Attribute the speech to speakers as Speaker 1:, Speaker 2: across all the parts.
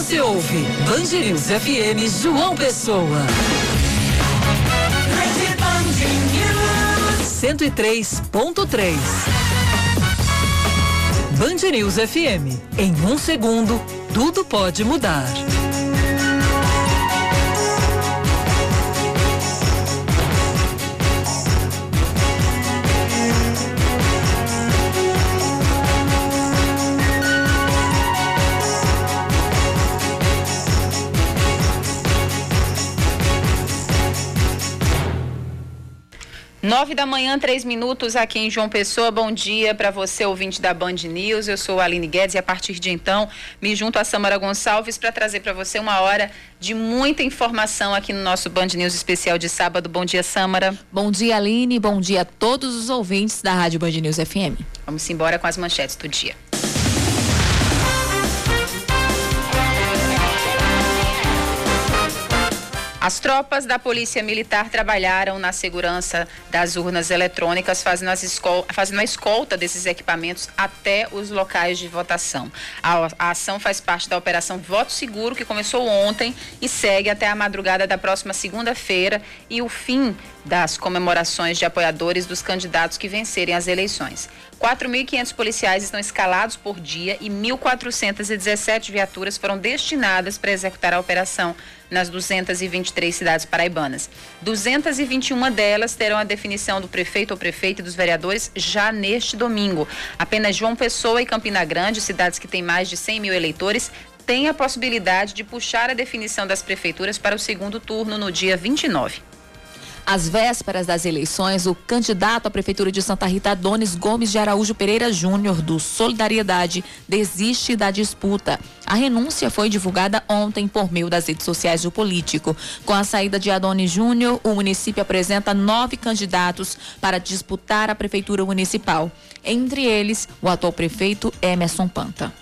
Speaker 1: Você ouve News FM João Pessoa. 103.3. Band News FM. Em um segundo, tudo pode mudar.
Speaker 2: Nove da manhã, três minutos aqui em João Pessoa. Bom dia para você, ouvinte da Band News. Eu sou a Aline Guedes e a partir de então me junto a Samara Gonçalves para trazer para você uma hora de muita informação aqui no nosso Band News especial de sábado. Bom dia, Samara.
Speaker 3: Bom dia, Aline. Bom dia a todos os ouvintes da Rádio Band News FM.
Speaker 2: Vamos embora com as manchetes do dia. As tropas da Polícia Militar trabalharam na segurança das urnas eletrônicas, fazendo, escol fazendo a escolta desses equipamentos até os locais de votação. A, a, ação faz parte da Operação Voto Seguro, que começou ontem e segue até a madrugada da próxima segunda-feira e o fim das comemorações de apoiadores dos candidatos que vencerem as eleições. 4.500 policiais estão escalados por dia e 1.417 viaturas foram destinadas para executar a operação nas 223 cidades paraibanas. 221 delas terão a definição do prefeito ou prefeita e dos vereadores já neste domingo. Apenas João Pessoa e Campina Grande, cidades que têm mais de 100 mil eleitores, têm a possibilidade de puxar a definição das prefeituras para o segundo turno no dia 29.
Speaker 3: Às vésperas das eleições, o candidato à Prefeitura de Santa Rita, Adonis Gomes de Araújo Pereira Júnior, do Solidariedade, desiste da disputa. A renúncia foi divulgada ontem por meio das redes sociais do político. Com a saída de Adonis Júnior, o município apresenta nove candidatos para disputar a Prefeitura Municipal. Entre eles, o atual prefeito Emerson Panta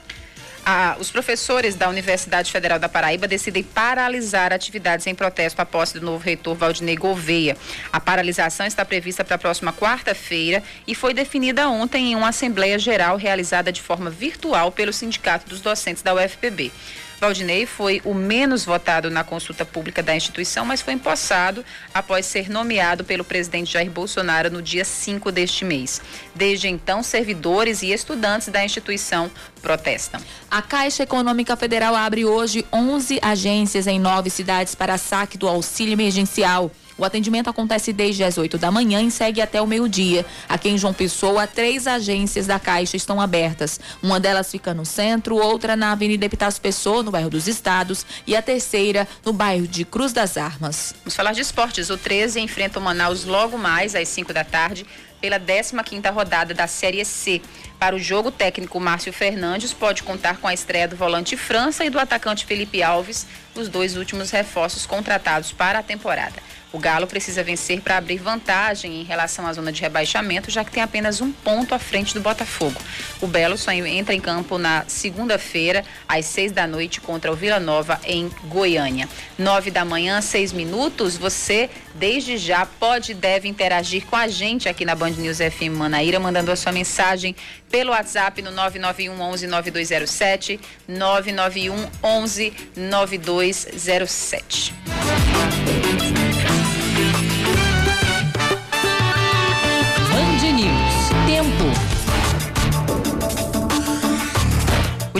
Speaker 2: os professores da Universidade Federal da Paraíba decidem paralisar atividades em protesto à posse do novo reitor Valdinei Gouveia. A paralisação está prevista para a próxima quarta-feira e foi definida ontem em uma Assembleia Geral realizada de forma virtual pelo Sindicato dos Docentes da UFPB. Valdinei foi o menos votado na consulta pública da instituição, mas foi empossado após ser nomeado pelo presidente Jair Bolsonaro no dia 5 deste mês. Desde então, servidores e estudantes da instituição protestam.
Speaker 3: A Caixa Econômica Federal abre hoje 11 agências em nove cidades para saque do auxílio emergencial. O atendimento acontece desde as 8 da manhã e segue até o meio-dia. Aqui em João Pessoa, três agências da Caixa estão abertas. Uma delas fica no centro, outra na Avenida Epitácio Pessoa, no bairro dos Estados, e a terceira no bairro de Cruz das Armas.
Speaker 2: Vamos falar de esportes. O 13 enfrenta o Manaus logo mais às 5 da tarde pela 15ª rodada da Série C. Para o jogo, o técnico Márcio Fernandes pode contar com a estreia do volante França e do atacante Felipe Alves, os dois últimos reforços contratados para a temporada. O Galo precisa vencer para abrir vantagem em relação à zona de rebaixamento, já que tem apenas um ponto à frente do Botafogo. O Belo só entra em campo na segunda-feira, às seis da noite, contra o Vila Nova, em Goiânia. Nove da manhã, seis minutos. Você, desde já, pode e deve interagir com a gente aqui na Band News FM Manaíra, mandando a sua mensagem pelo WhatsApp no 991 11 9207, 991 11 9207.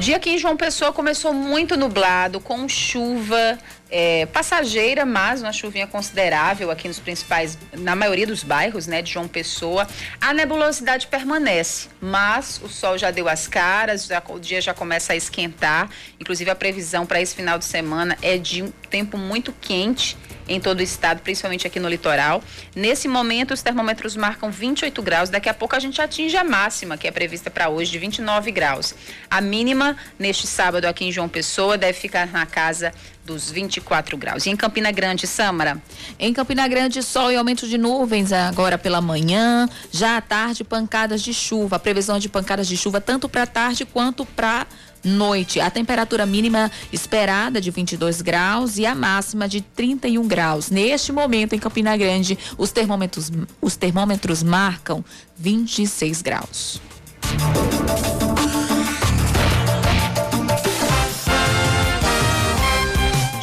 Speaker 2: Dia aqui em João Pessoa começou muito nublado, com chuva é, passageira, mas uma chuvinha considerável aqui nos principais, na maioria dos bairros, né, de João Pessoa. A nebulosidade permanece, mas o sol já deu as caras, já, o dia já começa a esquentar. Inclusive a previsão para esse final de semana é de um tempo muito quente em todo o estado, principalmente aqui no litoral. Nesse momento, os termômetros marcam 28 graus. Daqui a pouco a gente atinge a máxima, que é prevista para hoje, de 29 graus. A mínima, neste sábado aqui em João Pessoa, deve ficar na casa dos 24 graus. E em Campina Grande, Sâmara?
Speaker 3: Em Campina Grande, sol e aumento de nuvens agora pela manhã. Já à tarde, pancadas de chuva. A previsão de pancadas de chuva tanto para tarde quanto para noite. A temperatura mínima esperada de 22 graus e a máxima de 31 graus. Neste momento, em Campina Grande, os termômetros, os termômetros marcam 26 graus.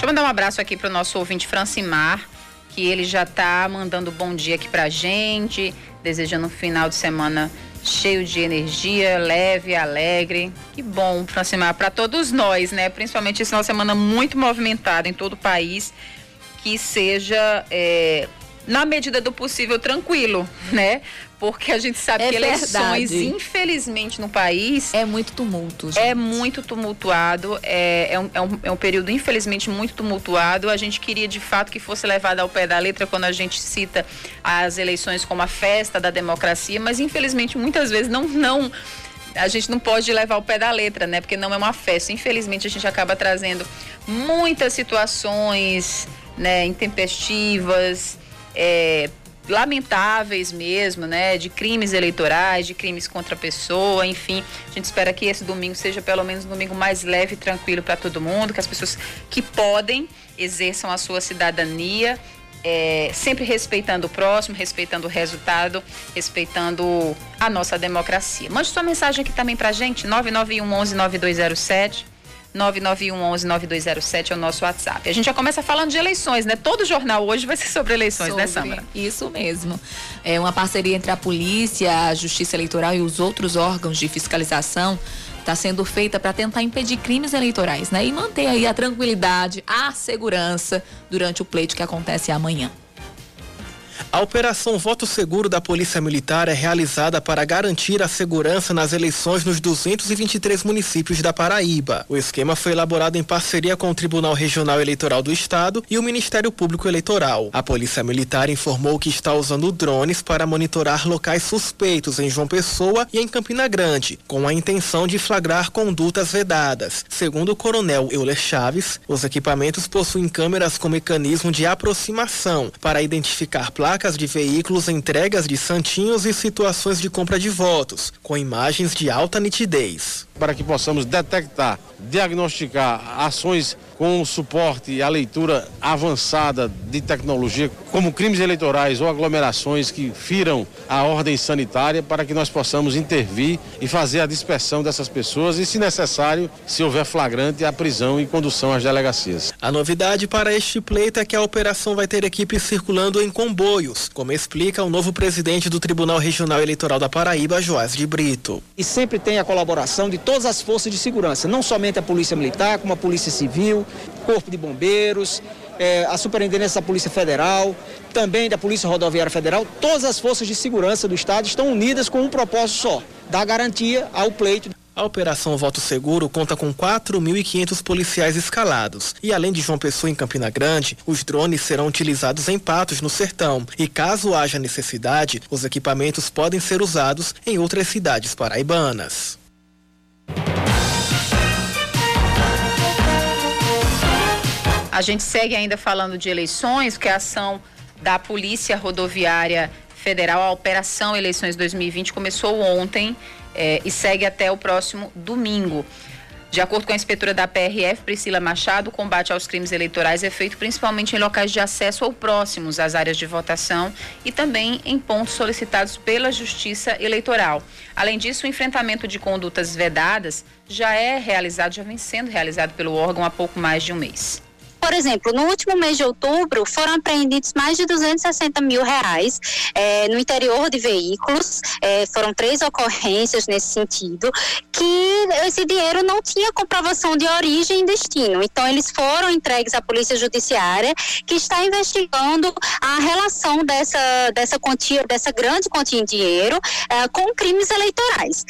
Speaker 2: eu mandar um abraço aqui para o nosso ouvinte Francimar, que ele já está mandando bom dia aqui para gente, desejando um final de semana cheio de energia, leve, alegre. Que bom, Francimar, para todos nós, né? Principalmente de semana muito movimentado em todo o país, que seja é, na medida do possível tranquilo, né? Porque a gente sabe
Speaker 3: é
Speaker 2: que eleições, verdade. infelizmente, no país.
Speaker 3: É muito tumulto.
Speaker 2: Gente. É muito tumultuado. É, é, um, é, um, é um período, infelizmente, muito tumultuado. A gente queria, de fato, que fosse levado ao pé da letra quando a gente cita as eleições como a festa da democracia, mas, infelizmente, muitas vezes não. não a gente não pode levar o pé da letra, né? Porque não é uma festa. Infelizmente, a gente acaba trazendo muitas situações né, intempestivas, é, lamentáveis mesmo, né, de crimes eleitorais, de crimes contra a pessoa, enfim. A gente espera que esse domingo seja pelo menos um domingo mais leve e tranquilo para todo mundo, que as pessoas que podem exerçam a sua cidadania, é, sempre respeitando o próximo, respeitando o resultado, respeitando a nossa democracia. Mande sua mensagem aqui também para a gente, 991 11 9207. 991119207 é o nosso WhatsApp. A gente já começa falando de eleições, né? Todo jornal hoje vai ser sobre eleições, né, sobre, né, Samara?
Speaker 3: Isso mesmo. É uma parceria entre a polícia, a Justiça Eleitoral e os outros órgãos de fiscalização está sendo feita para tentar impedir crimes eleitorais, né? E manter aí a tranquilidade, a segurança durante o pleito que acontece amanhã.
Speaker 4: A Operação Voto Seguro da Polícia Militar é realizada para garantir a segurança nas eleições nos 223 municípios da Paraíba. O esquema foi elaborado em parceria com o Tribunal Regional Eleitoral do Estado e o Ministério Público Eleitoral. A Polícia Militar informou que está usando drones para monitorar locais suspeitos em João Pessoa e em Campina Grande, com a intenção de flagrar condutas vedadas. Segundo o coronel Euler Chaves, os equipamentos possuem câmeras com mecanismo de aproximação para identificar placas placas de veículos entregas de santinhos e situações de compra de votos, com imagens de alta nitidez.
Speaker 5: Para que possamos detectar, diagnosticar ações com suporte e a leitura avançada de tecnologia, como crimes eleitorais ou aglomerações que firam a ordem sanitária, para que nós possamos intervir e fazer a dispersão dessas pessoas e, se necessário, se houver flagrante, a prisão e condução às delegacias.
Speaker 4: A novidade para este pleito é que a operação vai ter equipes circulando em comboios, como explica o novo presidente do Tribunal Regional Eleitoral da Paraíba, Joás de Brito.
Speaker 6: E sempre tem a colaboração de todas as forças de segurança, não somente a Polícia Militar, como a Polícia Civil, Corpo de Bombeiros, é, a Superintendência da Polícia Federal, também da Polícia Rodoviária Federal, todas as forças de segurança do Estado estão unidas com um propósito só, dar garantia ao pleito.
Speaker 4: A Operação Voto Seguro conta com 4.500 policiais escalados. E além de João Pessoa em Campina Grande, os drones serão utilizados em Patos, no Sertão. E caso haja necessidade, os equipamentos podem ser usados em outras cidades paraibanas.
Speaker 2: A gente segue ainda falando de eleições, que a ação da Polícia Rodoviária Federal, a Operação Eleições 2020, começou ontem eh, e segue até o próximo domingo. De acordo com a inspetora da PRF, Priscila Machado, o combate aos crimes eleitorais é feito principalmente em locais de acesso ou próximos às áreas de votação e também em pontos solicitados pela Justiça Eleitoral. Além disso, o enfrentamento de condutas vedadas já é realizado, já vem sendo realizado pelo órgão há pouco mais de um mês.
Speaker 7: Por exemplo, no último mês de outubro foram apreendidos mais de 260 mil reais é, no interior de veículos. É, foram três ocorrências nesse sentido, que esse dinheiro não tinha comprovação de origem e destino. Então, eles foram entregues à Polícia Judiciária, que está investigando a relação dessa, dessa quantia, dessa grande quantia em dinheiro é, com crimes eleitorais.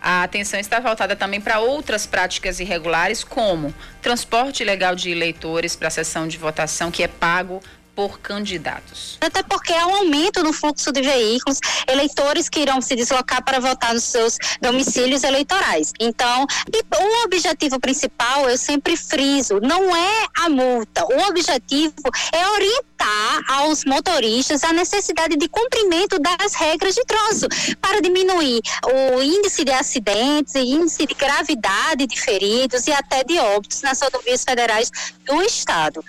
Speaker 2: A atenção está voltada também para outras práticas irregulares, como transporte ilegal de eleitores para a sessão de votação, que é pago por candidatos.
Speaker 7: Até porque há um aumento no fluxo de veículos, eleitores que irão se deslocar para votar nos seus domicílios eleitorais. Então, o objetivo principal, eu sempre friso, não é a multa. O objetivo é orientar aos motoristas a necessidade de cumprimento das regras de trânsito para diminuir o índice de acidentes, índice de gravidade de feridos e até de óbitos nas rodovias federais do estado.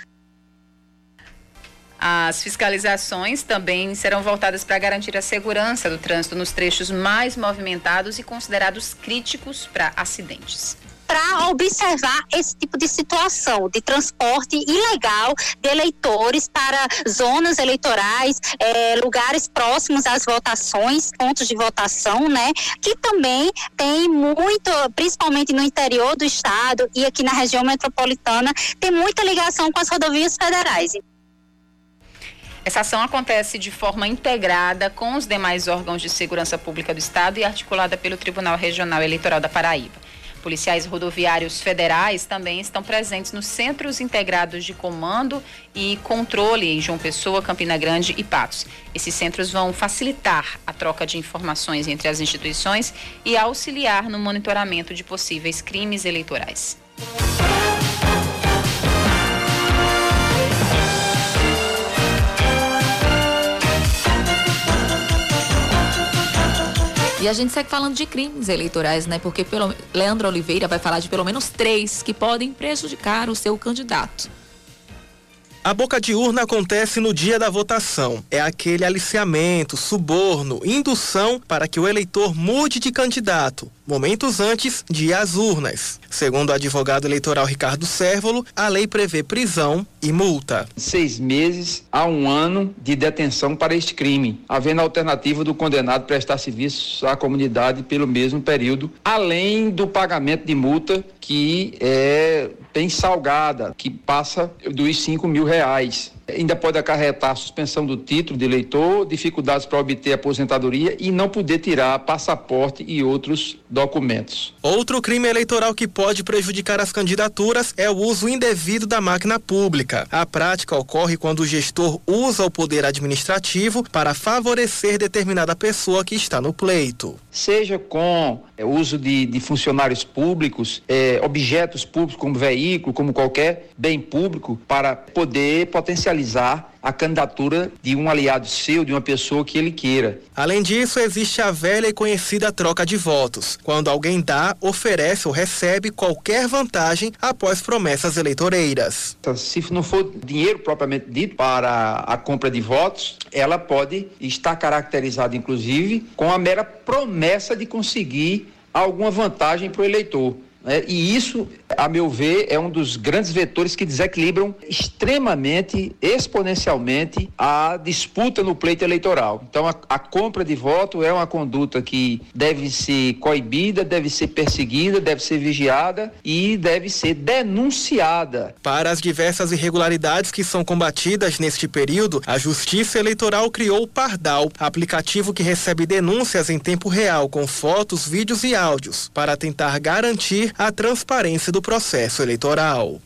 Speaker 2: As fiscalizações também serão voltadas para garantir a segurança do trânsito nos trechos mais movimentados e considerados críticos para acidentes.
Speaker 7: para observar esse tipo de situação de transporte ilegal de eleitores para zonas eleitorais, é, lugares próximos às votações, pontos de votação, né? Que também tem muito, principalmente no interior do estado e aqui na região metropolitana, tem muita ligação com as rodovias federais.
Speaker 2: Essa ação acontece de forma integrada com os demais órgãos de segurança pública do Estado e articulada pelo Tribunal Regional Eleitoral da Paraíba. Policiais rodoviários federais também estão presentes nos centros integrados de comando e controle em João Pessoa, Campina Grande e Patos. Esses centros vão facilitar a troca de informações entre as instituições e auxiliar no monitoramento de possíveis crimes eleitorais.
Speaker 3: E a gente segue falando de crimes eleitorais, né? Porque pelo, Leandro Oliveira vai falar de pelo menos três que podem prejudicar o seu candidato.
Speaker 4: A boca de urna acontece no dia da votação. É aquele aliciamento, suborno, indução para que o eleitor mude de candidato, momentos antes de ir às urnas. Segundo o advogado eleitoral Ricardo Sérvolo, a lei prevê prisão e multa.
Speaker 8: Seis meses a um ano de detenção para este crime, havendo a alternativa do condenado prestar serviços à comunidade pelo mesmo período, além do pagamento de multa que é bem salgada, que passa dos cinco mil reais. Ainda pode acarretar suspensão do título de eleitor, dificuldades para obter aposentadoria e não poder tirar passaporte e outros documentos.
Speaker 4: Outro crime eleitoral que pode prejudicar as candidaturas é o uso indevido da máquina pública. A prática ocorre quando o gestor usa o poder administrativo para favorecer determinada pessoa que está no pleito.
Speaker 8: Seja com é, uso de, de, funcionários públicos, é, objetos públicos como veículo, como qualquer bem público, para poder potencializar a candidatura de um aliado seu, de uma pessoa que ele queira.
Speaker 4: Além disso, existe a velha e conhecida troca de votos, quando alguém dá, oferece ou recebe qualquer vantagem após promessas eleitoreiras.
Speaker 8: Se não for dinheiro propriamente dito para a compra de votos, ela pode estar caracterizada, inclusive, com a mera promessa de conseguir alguma vantagem para o eleitor. Né? E isso, a meu ver, é um dos grandes vetores que desequilibram extremamente, exponencialmente, a disputa no pleito eleitoral. Então, a, a compra de voto é uma conduta que deve ser coibida, deve ser perseguida, deve ser vigiada e deve ser denunciada.
Speaker 4: Para as diversas irregularidades que são combatidas neste período, a Justiça Eleitoral criou o Pardal, aplicativo que recebe denúncias em tempo real com fotos, vídeos e áudios, para tentar garantir a transparência do processo eleitoral.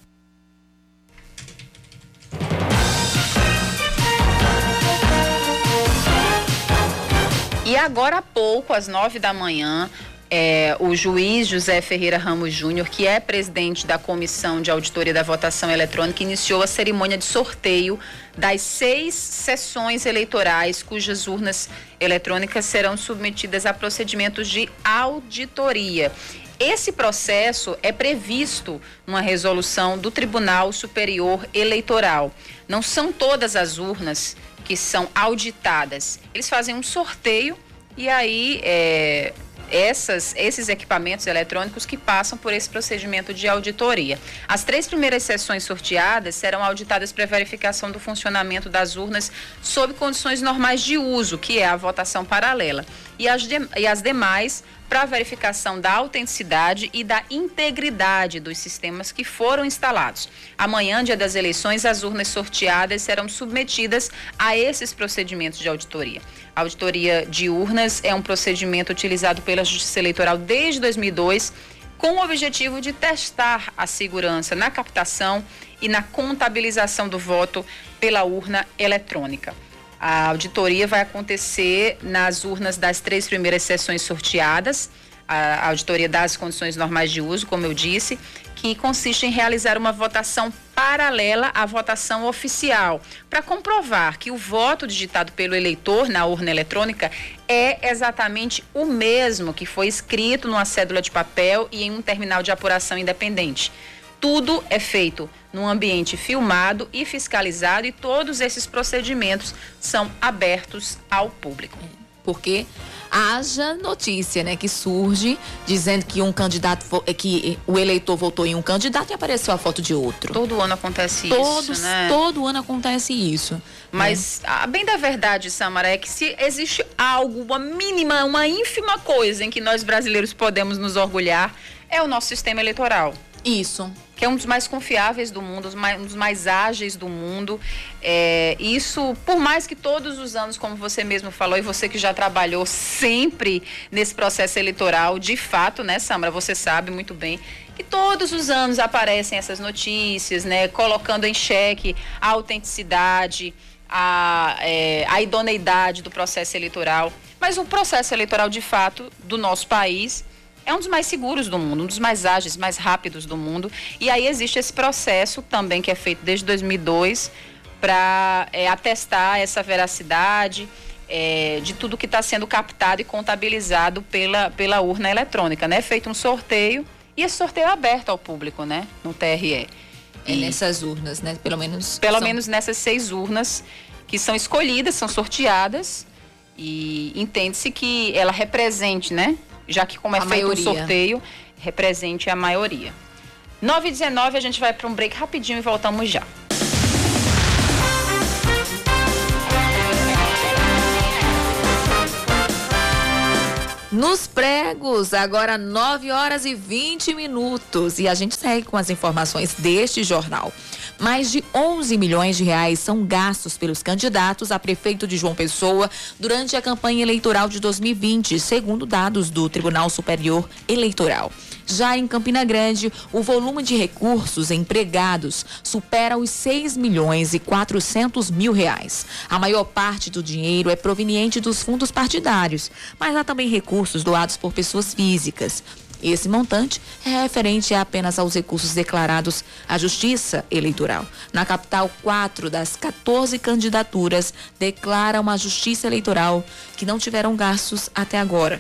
Speaker 2: E agora há pouco, às nove da manhã, é, o juiz José Ferreira Ramos Júnior, que é presidente da Comissão de Auditoria da Votação Eletrônica, iniciou a cerimônia de sorteio das seis sessões eleitorais cujas urnas eletrônicas serão submetidas a procedimentos de auditoria. Esse processo é previsto numa resolução do Tribunal Superior Eleitoral. Não são todas as urnas que são auditadas. Eles fazem um sorteio e aí é, essas, esses equipamentos eletrônicos que passam por esse procedimento de auditoria. As três primeiras sessões sorteadas serão auditadas para verificação do funcionamento das urnas sob condições normais de uso, que é a votação paralela. E as, de, e as demais para verificação da autenticidade e da integridade dos sistemas que foram instalados. Amanhã, dia das eleições, as urnas sorteadas serão submetidas a esses procedimentos de auditoria. A auditoria de urnas é um procedimento utilizado pela Justiça Eleitoral desde 2002 com o objetivo de testar a segurança na captação e na contabilização do voto pela urna eletrônica. A auditoria vai acontecer nas urnas das três primeiras sessões sorteadas, a auditoria das condições normais de uso, como eu disse, que consiste em realizar uma votação paralela à votação oficial, para comprovar que o voto digitado pelo eleitor na urna eletrônica é exatamente o mesmo que foi escrito numa cédula de papel e em um terminal de apuração independente. Tudo é feito num ambiente filmado e fiscalizado e todos esses procedimentos são abertos ao público.
Speaker 3: Porque haja notícia, né, que surge dizendo que um candidato que o eleitor votou em um candidato e apareceu a foto de outro.
Speaker 2: Todo ano acontece
Speaker 3: Todos,
Speaker 2: isso, né?
Speaker 3: Todo ano acontece isso.
Speaker 2: Mas
Speaker 3: né?
Speaker 2: a bem da verdade, Samara, é que se existe algo, uma mínima, uma ínfima coisa em que nós brasileiros podemos nos orgulhar, é o nosso sistema eleitoral.
Speaker 3: Isso.
Speaker 2: Que é um dos mais confiáveis do mundo, um dos mais ágeis do mundo. É, isso, por mais que todos os anos, como você mesmo falou, e você que já trabalhou sempre nesse processo eleitoral, de fato, né, Samara, você sabe muito bem que todos os anos aparecem essas notícias, né, colocando em xeque a autenticidade, a, é, a idoneidade do processo eleitoral. Mas o processo eleitoral, de fato, do nosso país é um dos mais seguros do mundo, um dos mais ágeis, mais rápidos do mundo. E aí existe esse processo também que é feito desde 2002 para é, atestar essa veracidade é, de tudo que está sendo captado e contabilizado pela, pela urna eletrônica, né? Feito um sorteio e esse sorteio é aberto ao público, né? No TRE.
Speaker 3: É nessas urnas, né? Pelo menos.
Speaker 2: Pelo são... menos nessas seis urnas que são escolhidas, são sorteadas e entende-se que ela represente, né? Já que como é a feito maioria. um sorteio, represente a maioria. 9 e 19 a gente vai para um break rapidinho e voltamos já.
Speaker 3: Nos pregos, agora 9 horas e 20 minutos. E a gente segue com as informações deste jornal. Mais de 11 milhões de reais são gastos pelos candidatos a prefeito de João Pessoa durante a campanha eleitoral de 2020, segundo dados do Tribunal Superior Eleitoral. Já em Campina Grande, o volume de recursos empregados supera os 6 milhões e 400 mil reais. A maior parte do dinheiro é proveniente dos fundos partidários, mas há também recursos doados por pessoas físicas. Esse montante é referente apenas aos recursos declarados à Justiça Eleitoral. Na capital, quatro das 14 candidaturas declaram à Justiça Eleitoral que não tiveram gastos até agora.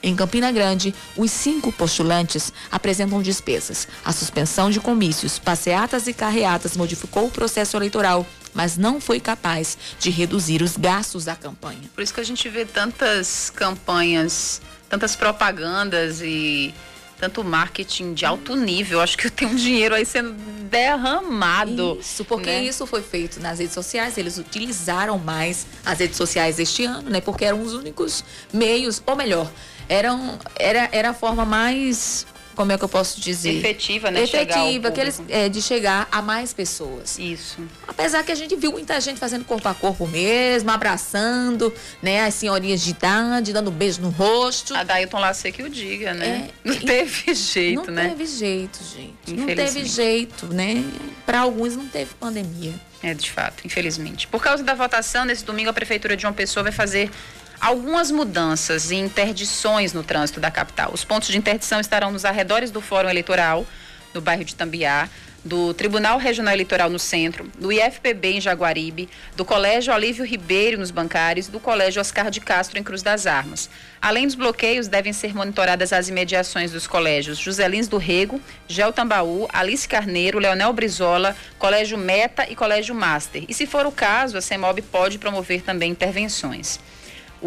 Speaker 3: Em Campina Grande, os cinco postulantes apresentam despesas. A suspensão de comícios, passeatas e carreatas modificou o processo eleitoral, mas não foi capaz de reduzir os gastos da campanha.
Speaker 2: Por isso que a gente vê tantas campanhas, tantas propagandas e tanto marketing de alto nível. Acho que tem um dinheiro aí sendo derramado.
Speaker 3: Isso, porque né? isso foi feito nas redes sociais. Eles utilizaram mais as redes sociais este ano, né? Porque eram os únicos meios, ou melhor, eram, era, era a forma mais como é que eu posso dizer?
Speaker 2: Efetiva, né?
Speaker 3: Efetiva, que eles, é, de chegar a mais pessoas.
Speaker 2: Isso.
Speaker 3: Apesar que a gente viu muita gente fazendo corpo a corpo mesmo, abraçando, né? As senhorinhas de idade, dando beijo no rosto.
Speaker 2: A Dailton Lacê que o diga, né? É, não teve jeito,
Speaker 3: não
Speaker 2: né?
Speaker 3: Não teve jeito, gente. Não teve jeito, né? Para alguns não teve pandemia.
Speaker 2: É, de fato, infelizmente. Por causa da votação, nesse domingo a Prefeitura de João Pessoa vai fazer algumas mudanças e interdições no trânsito da capital. Os pontos de interdição estarão nos arredores do Fórum Eleitoral, no bairro de Tambiá, do Tribunal Regional Eleitoral no centro, do IFPB em Jaguaribe, do Colégio Olívio Ribeiro nos bancários, do Colégio Oscar de Castro em Cruz das Armas. Além dos bloqueios, devem ser monitoradas as imediações dos colégios Joselins do Rego, Gel Tambaú, Alice Carneiro, Leonel Brizola, Colégio Meta e Colégio Master. E se for o caso, a CEMOB pode promover também intervenções.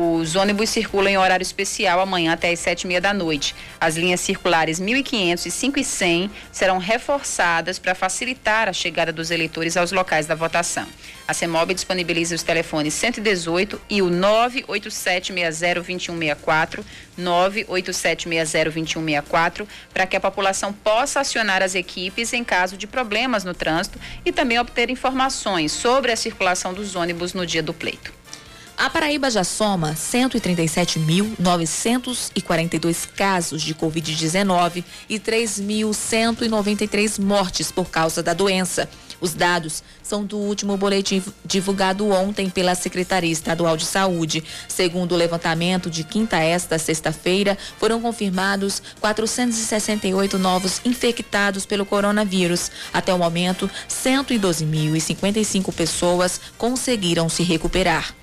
Speaker 2: Os ônibus circulam em horário especial amanhã até as sete e meia da noite. As linhas circulares 1500 e 5 e 100 serão reforçadas para facilitar a chegada dos eleitores aos locais da votação. A CEMOB disponibiliza os telefones 118 e o 987602164, 987602164, para que a população possa acionar as equipes em caso de problemas no trânsito e também obter informações sobre a circulação dos ônibus no dia do pleito.
Speaker 3: A Paraíba já soma 137.942 casos de Covid-19 e 3.193 mortes por causa da doença. Os dados são do último boletim divulgado ontem pela Secretaria Estadual de Saúde. Segundo o levantamento de quinta esta sexta-feira, foram confirmados 468 novos infectados pelo coronavírus. Até o momento, 112.055 pessoas conseguiram se recuperar.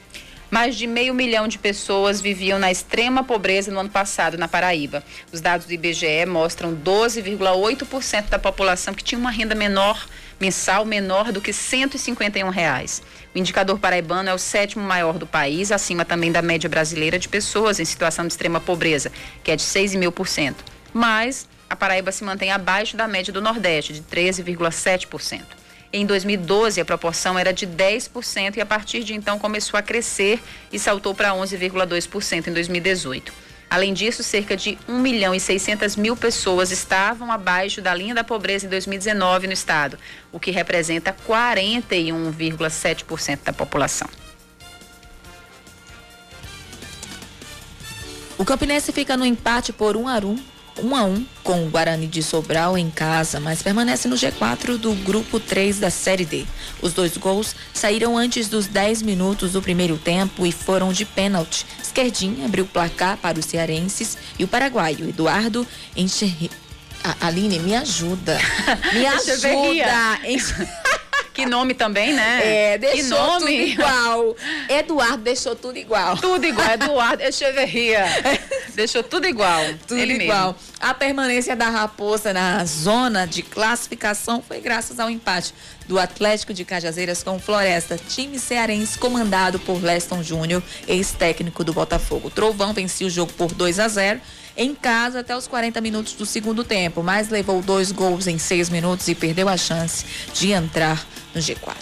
Speaker 2: Mais de meio milhão de pessoas viviam na extrema pobreza no ano passado na Paraíba. Os dados do IBGE mostram 12,8% da população que tinha uma renda menor mensal menor do que 151 reais. O indicador paraibano é o sétimo maior do país, acima também da média brasileira de pessoas em situação de extrema pobreza, que é de 6,5%. Mas a Paraíba se mantém abaixo da média do Nordeste, de 13,7%. Em 2012, a proporção era de 10% e a partir de então começou a crescer e saltou para 11,2% em 2018. Além disso, cerca de 1 milhão e 600 mil pessoas estavam abaixo da linha da pobreza em 2019 no estado, o que representa 41,7% da população.
Speaker 3: O Campinense fica no empate por 1 a 1 1 a 1 com o Guarani de Sobral em casa, mas permanece no G4 do grupo 3 da Série D. Os dois gols saíram antes dos 10 minutos do primeiro tempo e foram de pênalti. Esquerdinha abriu o placar para os cearenses e o paraguaio Eduardo Enxerri... Aline, me ajuda. Me ajuda.
Speaker 2: Que nome também, né?
Speaker 3: É, deixou que nome? tudo igual. Eduardo deixou tudo igual.
Speaker 2: Tudo igual. Eduardo Echeverria. deixou tudo igual.
Speaker 3: Tudo Ele igual. Mesmo. A permanência da Raposa na zona de classificação foi graças ao empate do Atlético de Cajazeiras com o Floresta, time cearense comandado por Leston Júnior, ex-técnico do Botafogo. Trovão venceu o jogo por 2 a 0 em casa até os 40 minutos do segundo tempo, mas levou dois gols em seis minutos e perdeu a chance de entrar no G4.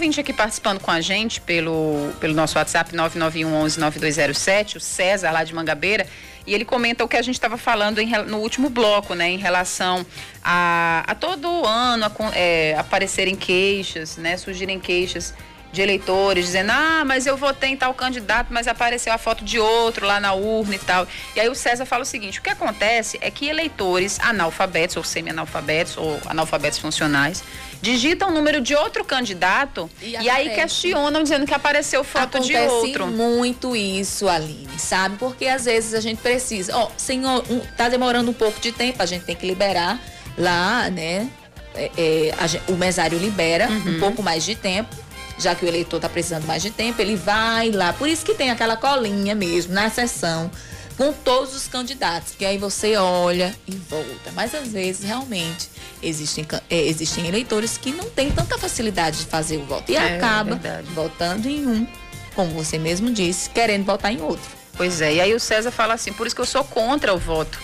Speaker 2: Ouvinte aqui participando com a gente pelo, pelo nosso WhatsApp 991 11 9207, o César lá de Mangabeira, e ele comenta o que a gente estava falando em, no último bloco, né, em relação a, a todo ano a, é, aparecerem queixas, né, surgirem queixas de eleitores dizendo: ah, mas eu votei em tal candidato, mas apareceu a foto de outro lá na urna e tal. E aí o César fala o seguinte: o que acontece é que eleitores analfabetos ou semi-analfabetos ou analfabetos funcionais digitam o número de outro candidato e, e aí questionam dizendo que apareceu foto
Speaker 3: Acontece
Speaker 2: de outro.
Speaker 3: muito isso, Aline, sabe? Porque às vezes a gente precisa, ó, oh, senhor, um, tá demorando um pouco de tempo, a gente tem que liberar lá, né? É, é, a, o mesário libera uhum. um pouco mais de tempo já que o eleitor está precisando mais de tempo, ele vai lá. Por isso que tem aquela colinha mesmo na sessão com todos os candidatos, que aí você olha e volta. Mas às vezes realmente existem, é, existem eleitores que não têm tanta facilidade de fazer o voto e é, acaba é votando em um, como você mesmo disse, querendo votar em outro.
Speaker 2: Pois é, e aí o César fala assim, por isso que eu sou contra o voto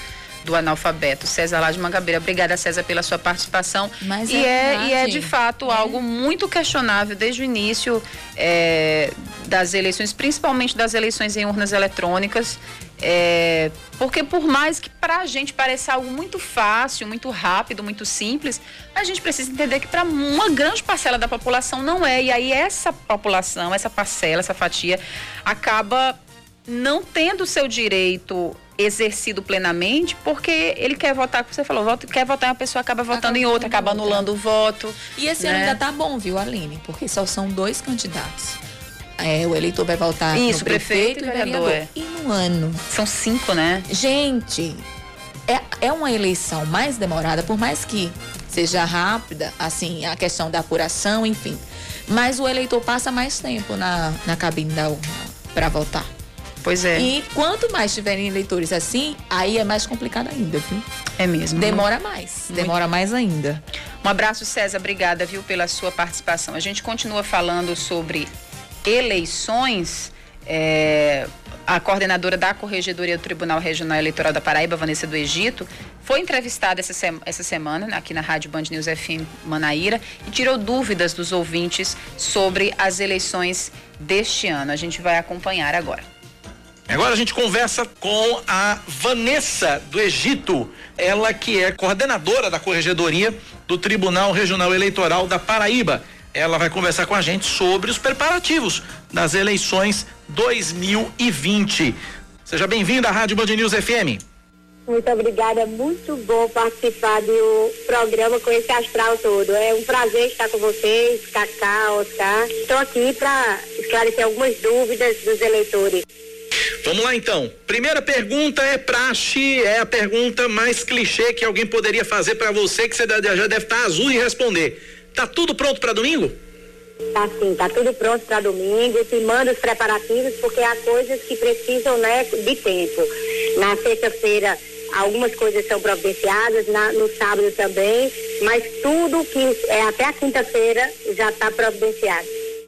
Speaker 2: do analfabeto, César lá de Mangabeira. Obrigada, César, pela sua participação. Mas e, é, é e é de fato é. algo muito questionável desde o início é, das eleições, principalmente das eleições em urnas eletrônicas. É, porque por mais que para a gente pareça algo muito fácil, muito rápido, muito simples, a gente precisa entender que para uma grande parcela da população não é. E aí essa população, essa parcela, essa fatia, acaba não tendo o seu direito exercido plenamente, porque ele quer votar, como você falou, voto, quer votar, a pessoa acaba votando acaba em outra, acaba anulando o voto.
Speaker 3: E esse né? ano ainda tá bom, viu, Aline? Porque só são dois candidatos. É, o eleitor vai votar
Speaker 2: Isso,
Speaker 3: no
Speaker 2: prefeito, prefeito e vereador. É.
Speaker 3: E no ano?
Speaker 2: São cinco, né?
Speaker 3: Gente, é, é uma eleição mais demorada, por mais que seja rápida, assim, a questão da apuração, enfim. Mas o eleitor passa mais tempo na, na cabine da urna para votar.
Speaker 2: Pois é.
Speaker 3: E quanto mais tiverem eleitores assim, aí é mais complicado ainda, viu?
Speaker 2: É mesmo.
Speaker 3: Demora mais. Muito. Demora mais ainda.
Speaker 2: Um abraço, César. Obrigada, viu, pela sua participação. A gente continua falando sobre eleições. É, a coordenadora da Corregedoria do Tribunal Regional Eleitoral da Paraíba, Vanessa do Egito, foi entrevistada essa, essa semana aqui na Rádio Band News FM Manaíra e tirou dúvidas dos ouvintes sobre as eleições deste ano. A gente vai acompanhar agora.
Speaker 9: Agora a gente conversa com a Vanessa do Egito, ela que é coordenadora da corregedoria do Tribunal Regional Eleitoral da Paraíba. Ela vai conversar com a gente sobre os preparativos das eleições 2020. Seja bem-vinda à Rádio Band News FM.
Speaker 10: Muito obrigada, é muito bom participar do programa com esse astral todo. É um prazer estar com vocês, Cacá, Oscar. Estou aqui para esclarecer algumas dúvidas dos eleitores.
Speaker 9: Vamos lá então. Primeira pergunta é praxe, é a pergunta mais clichê que alguém poderia fazer para você, que você já deve estar azul e responder. Tá tudo pronto para domingo?
Speaker 10: Tá sim, tá tudo pronto para domingo. Te manda os preparativos porque há coisas que precisam né, de tempo. Na sexta-feira algumas coisas são providenciadas, na, no sábado também, mas tudo que é até a quinta-feira já está providenciado.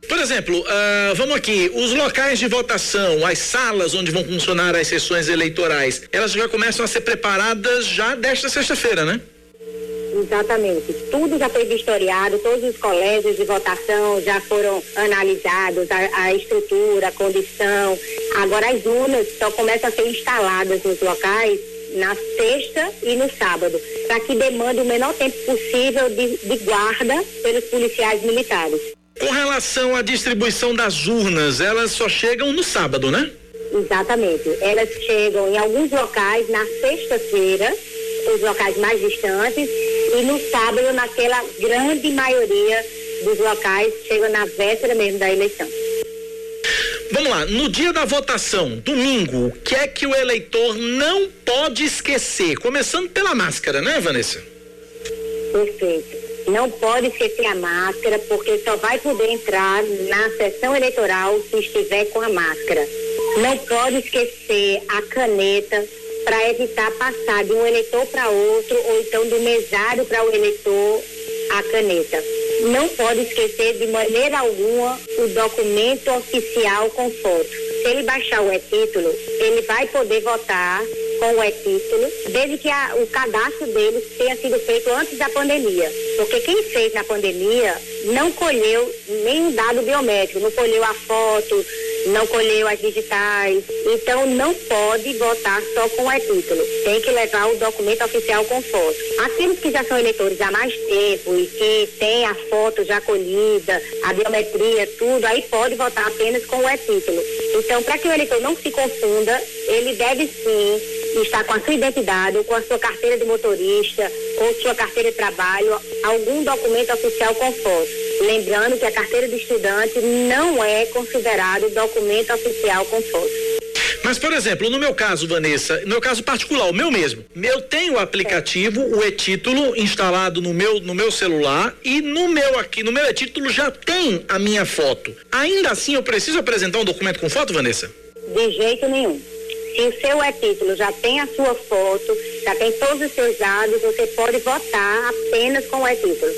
Speaker 9: Por exemplo, uh, vamos aqui, os locais de votação, as salas onde vão funcionar as sessões eleitorais, elas já começam a ser preparadas já desta sexta-feira, né?
Speaker 10: Exatamente. Tudo já foi vistoriado, todos os colégios de votação já foram analisados, a, a, estrutura, a condição. Agora as urnas só começam a ser instaladas nos locais na sexta e no sábado, para que demande o menor tempo possível de, de guarda pelos policiais militares.
Speaker 9: Com relação à distribuição das urnas, elas só chegam no sábado, né?
Speaker 10: Exatamente. Elas chegam em alguns locais na sexta-feira, os locais mais distantes, e no sábado, naquela grande maioria dos locais, chegam na véspera mesmo da eleição.
Speaker 9: Vamos lá, no dia da votação, domingo, o que é que o eleitor não pode esquecer? Começando pela máscara, né, Vanessa?
Speaker 10: Perfeito não pode esquecer a máscara, porque só vai poder entrar na sessão eleitoral se estiver com a máscara. Não pode esquecer a caneta para evitar passar de um eleitor para outro ou então do mesário para o eleitor a caneta. Não pode esquecer de maneira alguma o documento oficial com foto. Se ele baixar o e-título, ele vai poder votar com o e-título, desde que a, o cadastro deles tenha sido feito antes da pandemia. Porque quem fez na pandemia não colheu nenhum dado biométrico, não colheu a foto, não colheu as digitais. Então não pode votar só com o e-título. Tem que levar o documento oficial com foto. Aqueles que já são eleitores há mais tempo e que têm a foto já colhida, a biometria, tudo, aí pode votar apenas com o e-título. Então, para que o eleitor não se confunda, ele deve sim estar com a sua identidade, ou com a sua carteira de motorista, ou sua carteira de trabalho, algum documento oficial com foto. Lembrando que a carteira de estudante não é considerado documento oficial com foto.
Speaker 9: Mas, por exemplo, no meu caso, Vanessa, no meu caso particular, o meu mesmo, eu tenho o aplicativo, o e-título instalado no meu, no meu celular e no meu aqui, no meu e-título já tem a minha foto. Ainda assim, eu preciso apresentar um documento com foto, Vanessa?
Speaker 10: De jeito nenhum. Se o seu e-título já tem a sua foto, já tem todos os seus dados, você pode votar apenas com o e-título.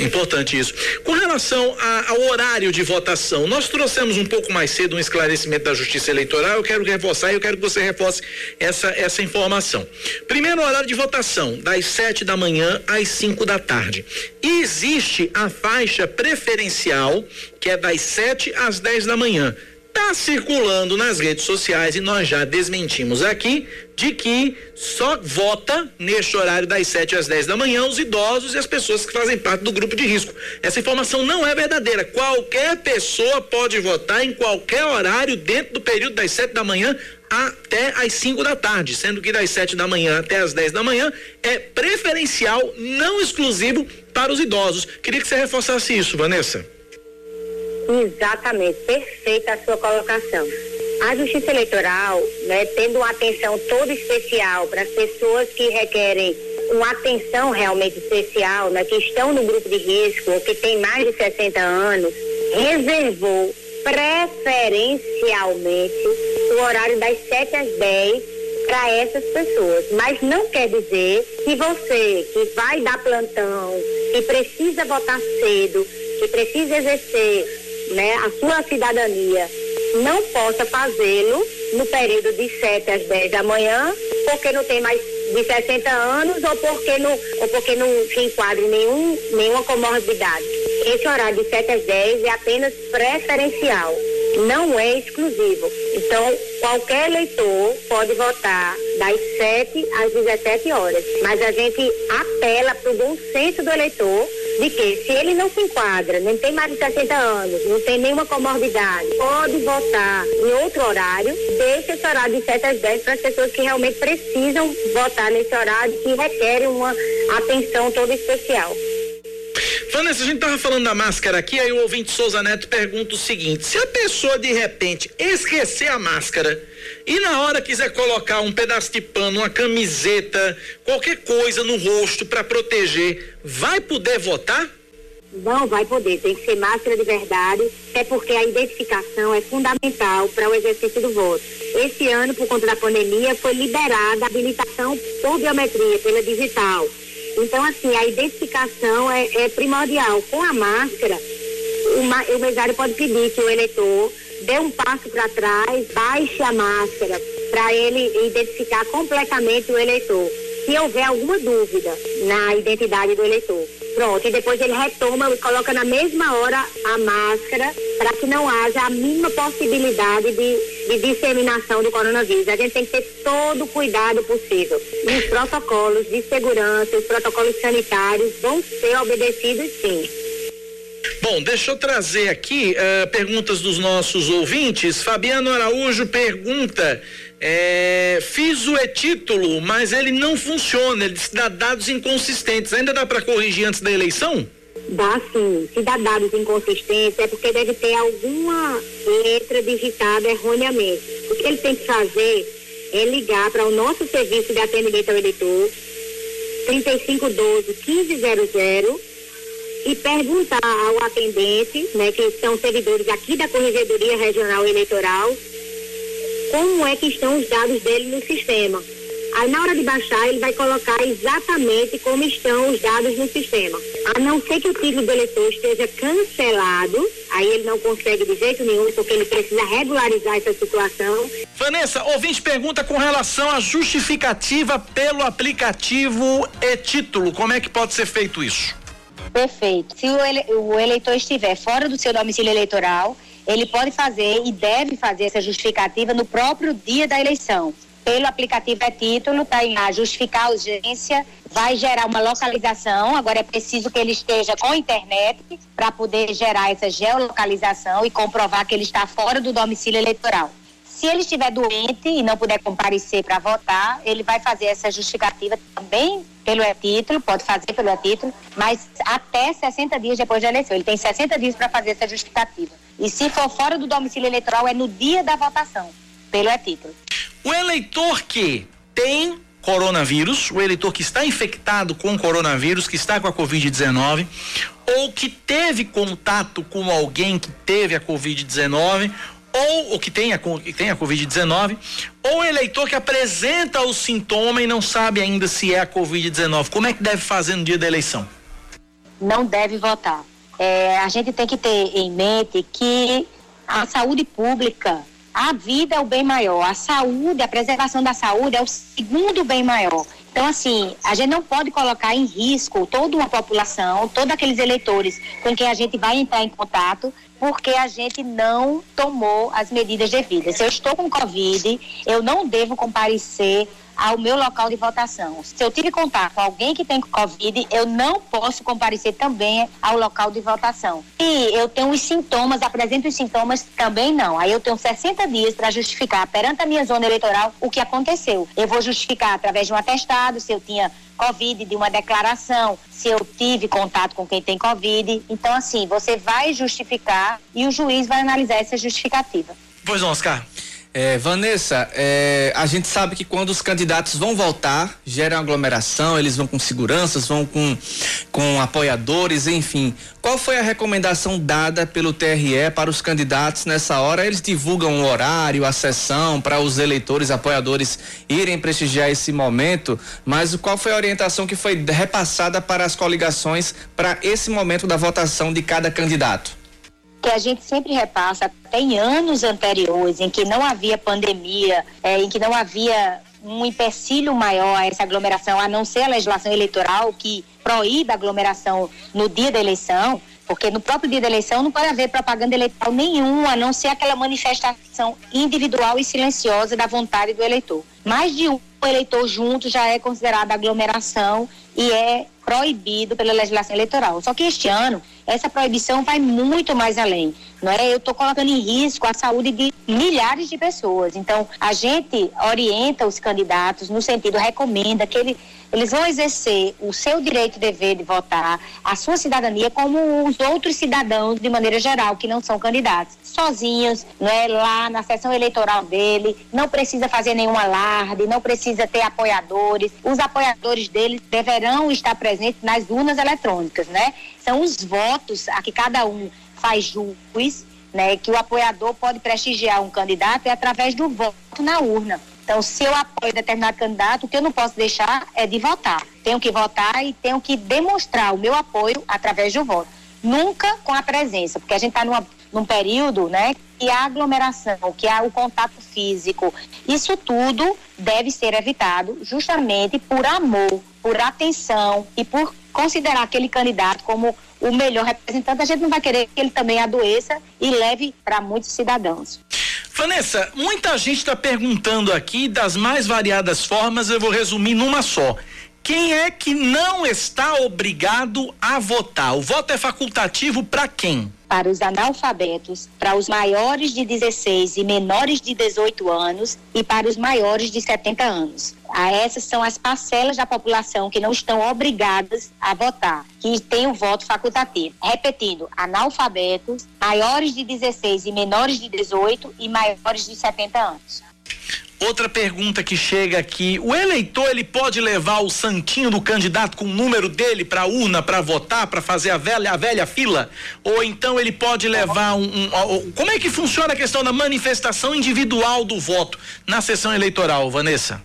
Speaker 9: Importante isso. Com relação ao horário de votação, nós trouxemos um pouco mais cedo um esclarecimento da Justiça Eleitoral. Eu quero reforçar e eu quero que você reforce essa, essa informação. Primeiro horário de votação, das 7 da manhã às 5 da tarde. E existe a faixa preferencial, que é das 7 às 10 da manhã está circulando nas redes sociais e nós já desmentimos aqui de que só vota neste horário das 7 às 10 da manhã os idosos e as pessoas que fazem parte do grupo de risco. Essa informação não é verdadeira. Qualquer pessoa pode votar em qualquer horário dentro do período das 7 da manhã até às 5 da tarde, sendo que das 7 da manhã até às 10 da manhã é preferencial, não exclusivo para os idosos. Queria que você reforçasse isso, Vanessa.
Speaker 10: Exatamente, perfeita a sua colocação. A Justiça Eleitoral, né, tendo uma atenção toda especial para as pessoas que requerem uma atenção realmente especial, né, que estão no grupo de risco ou que têm mais de 60 anos, reservou preferencialmente o horário das 7 às 10 para essas pessoas. Mas não quer dizer que você que vai dar plantão, que precisa votar cedo, que precisa exercer né, a sua cidadania, não possa fazê-lo no período de 7 às 10 da manhã, porque não tem mais de 60 anos ou porque não, ou porque não se enquadra em nenhum, nenhuma comorbidade. Esse horário de 7 às 10 é apenas preferencial, não é exclusivo. Então, qualquer eleitor pode votar das 7 às 17 horas, mas a gente apela para o bom senso do eleitor de que se ele não se enquadra, não tem mais de 60 anos, não tem nenhuma comorbidade, pode votar em outro horário, deixa esse horário de 7 às 10 para as pessoas que realmente precisam votar nesse horário, que requerem uma atenção toda especial.
Speaker 9: Vanessa, a gente tava falando da máscara aqui, aí o ouvinte Souza Neto pergunta o seguinte: se a pessoa de repente esquecer a máscara e na hora quiser colocar um pedaço de pano, uma camiseta, qualquer coisa no rosto para proteger, vai poder votar?
Speaker 10: Não vai poder, tem que ser máscara de verdade, é porque a identificação é fundamental para o exercício do voto. Esse ano, por conta da pandemia, foi liberada a habilitação por biometria, pela digital. Então, assim, a identificação é, é primordial. Com a máscara, o, o mesário pode pedir que o eleitor dê um passo para trás, baixe a máscara, para ele identificar completamente o eleitor. Se houver alguma dúvida na identidade do eleitor. Pronto, e depois ele retoma e coloca na mesma hora a máscara para que não haja a mínima possibilidade de, de disseminação do coronavírus. A gente tem que ter todo o cuidado possível. E os protocolos de segurança, os protocolos sanitários vão ser obedecidos sim.
Speaker 9: Bom, deixa eu trazer aqui uh, perguntas dos nossos ouvintes. Fabiano Araújo pergunta: é, fiz o e-título, mas ele não funciona, ele dá dados inconsistentes. Ainda dá para corrigir antes da eleição?
Speaker 10: Dá sim. Se dá dados inconsistentes, é porque deve ter alguma letra digitada erroneamente. O que ele tem que fazer é ligar para o nosso serviço de atendimento ao eleitor, 3512 1500 e perguntar ao atendente, né, que são servidores aqui da Corregedoria Regional Eleitoral, como é que estão os dados dele no sistema. Aí na hora de baixar, ele vai colocar exatamente como estão os dados no sistema. A não ser que o título do eleitor esteja cancelado, aí ele não consegue de jeito nenhum, porque ele precisa regularizar essa situação.
Speaker 9: Vanessa, ouvinte pergunta com relação à justificativa pelo aplicativo e título. Como é que pode ser feito isso?
Speaker 11: Perfeito. Se o, ele, o eleitor estiver fora do seu domicílio eleitoral, ele pode fazer e deve fazer essa justificativa no próprio dia da eleição. Pelo aplicativo é título, está em lá, justificar a urgência, vai gerar uma localização. Agora é preciso que ele esteja com internet para poder gerar essa geolocalização e comprovar que ele está fora do domicílio eleitoral. Se ele estiver doente e não puder comparecer para votar, ele vai fazer essa justificativa também pelo e-título, pode fazer pelo e-título, mas até 60 dias depois da eleição. Ele tem 60 dias para fazer essa justificativa. E se for fora do domicílio eleitoral, é no dia da votação, pelo e-título.
Speaker 9: O eleitor que tem coronavírus, o eleitor que está infectado com coronavírus, que está com a Covid-19, ou que teve contato com alguém que teve a Covid-19, ou o que tem a, tem a Covid-19, ou eleitor que apresenta o sintoma e não sabe ainda se é a Covid-19. Como é que deve fazer no dia da eleição?
Speaker 11: Não deve votar. É, a gente tem que ter em mente que a saúde pública, a vida é o bem maior, a saúde, a preservação da saúde é o segundo bem maior. Então, assim, a gente não pode colocar em risco toda uma população, todos aqueles eleitores com quem a gente vai entrar em contato, porque a gente não tomou as medidas devidas. Se eu estou com Covid, eu não devo comparecer ao meu local de votação. Se eu tive contato com alguém que tem Covid, eu não posso comparecer também ao local de votação. E eu tenho os sintomas, apresento os sintomas, também não. Aí eu tenho 60 dias para justificar perante a minha zona eleitoral o que aconteceu. Eu vou justificar através de um atestado se eu tinha Covid, de uma declaração, se eu tive contato com quem tem Covid. Então, assim, você vai justificar e o juiz vai analisar essa justificativa.
Speaker 9: Pois não, Oscar.
Speaker 12: É, Vanessa, é, a gente sabe que quando os candidatos vão voltar, gera aglomeração, eles vão com seguranças, vão com, com apoiadores, enfim. Qual foi a recomendação dada pelo TRE para os candidatos nessa hora? Eles divulgam o horário, a sessão para os eleitores, apoiadores irem prestigiar esse momento, mas qual foi a orientação que foi repassada para as coligações para esse momento da votação de cada candidato?
Speaker 11: Que a gente sempre repassa, até em anos anteriores, em que não havia pandemia, é, em que não havia um empecilho maior a essa aglomeração, a não ser a legislação eleitoral que proíbe a aglomeração no dia da eleição, porque no próprio dia da eleição não pode haver propaganda eleitoral nenhuma, a não ser aquela manifestação individual e silenciosa da vontade do eleitor. Mais de um eleitor junto já é considerada aglomeração e é proibido pela legislação eleitoral. Só que este ano essa proibição vai muito mais além. Não é? Eu estou colocando em risco a saúde de milhares de pessoas. Então, a gente orienta os candidatos no sentido, recomenda que ele, eles vão exercer o seu direito e dever de votar, a sua cidadania, como os outros cidadãos, de maneira geral, que não são candidatos. Sozinhos, não é? lá na sessão eleitoral dele, não precisa fazer nenhum alarde, não precisa ter apoiadores. Os apoiadores dele deverão estar presentes nas urnas eletrônicas, né? São os votos a que cada um faz jus, né? Que o apoiador pode prestigiar um candidato é através do voto na urna. Então, se eu apoio determinado candidato, o que eu não posso deixar é de votar. Tenho que votar e tenho que demonstrar o meu apoio através do voto. Nunca com a presença, porque a gente está num período, né, que a aglomeração, que há o contato físico, isso tudo deve ser evitado justamente por amor, por atenção e por considerar aquele candidato como o melhor representante. A gente não vai querer que ele também adoeça e leve para muitos cidadãos.
Speaker 9: Vanessa, muita gente está perguntando aqui das mais variadas formas, eu vou resumir numa só. Quem é que não está obrigado a votar? O voto é facultativo para quem?
Speaker 11: Para os analfabetos, para os maiores de 16 e menores de 18 anos e para os maiores de 70 anos. Ah, essas são as parcelas da população que não estão obrigadas a votar, que têm o voto facultativo. Repetindo, analfabetos, maiores de 16 e menores de 18 e maiores de 70 anos.
Speaker 9: Outra pergunta que chega aqui: o eleitor ele pode levar o santinho do candidato com o número dele para urna para votar, para fazer a velha, a velha fila? Ou então ele pode levar um, um, um, Como é que funciona a questão da manifestação individual do voto na sessão eleitoral, Vanessa?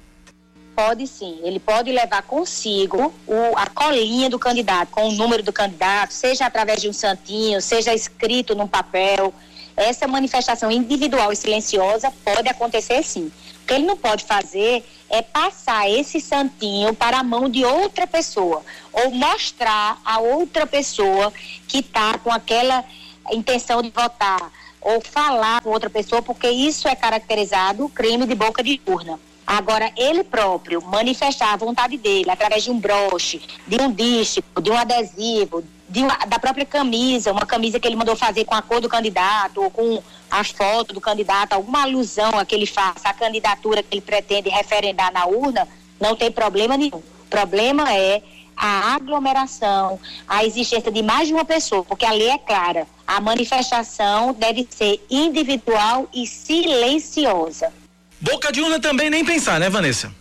Speaker 11: Pode sim, ele pode levar consigo o, a colinha do candidato, com o número do candidato, seja através de um santinho, seja escrito num papel. Essa manifestação individual e silenciosa pode acontecer sim. O que ele não pode fazer é passar esse santinho para a mão de outra pessoa ou mostrar a outra pessoa que está com aquela intenção de votar ou falar com outra pessoa, porque isso é caracterizado crime de boca de urna. Agora, ele próprio manifestar a vontade dele através de um broche, de um dístico, de um adesivo, uma, da própria camisa, uma camisa que ele mandou fazer com a cor do candidato ou com a foto do candidato, alguma alusão a que ele faça a candidatura que ele pretende referendar na urna, não tem problema nenhum. O problema é a aglomeração, a existência de mais de uma pessoa, porque a lei é clara. A manifestação deve ser individual e silenciosa.
Speaker 9: Boca de urna também nem pensar, né, Vanessa?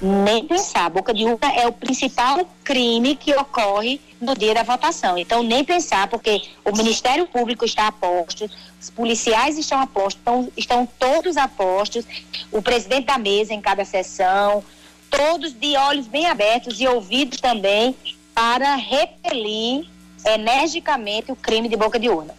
Speaker 11: Nem pensar. Boca de urna é o principal crime que ocorre no dia da votação. Então, nem pensar, porque o Ministério Público está a postos, os policiais estão a postos, estão, estão todos a postos, o presidente da mesa em cada sessão, todos de olhos bem abertos e ouvidos também para repelir energicamente o crime de boca de urna.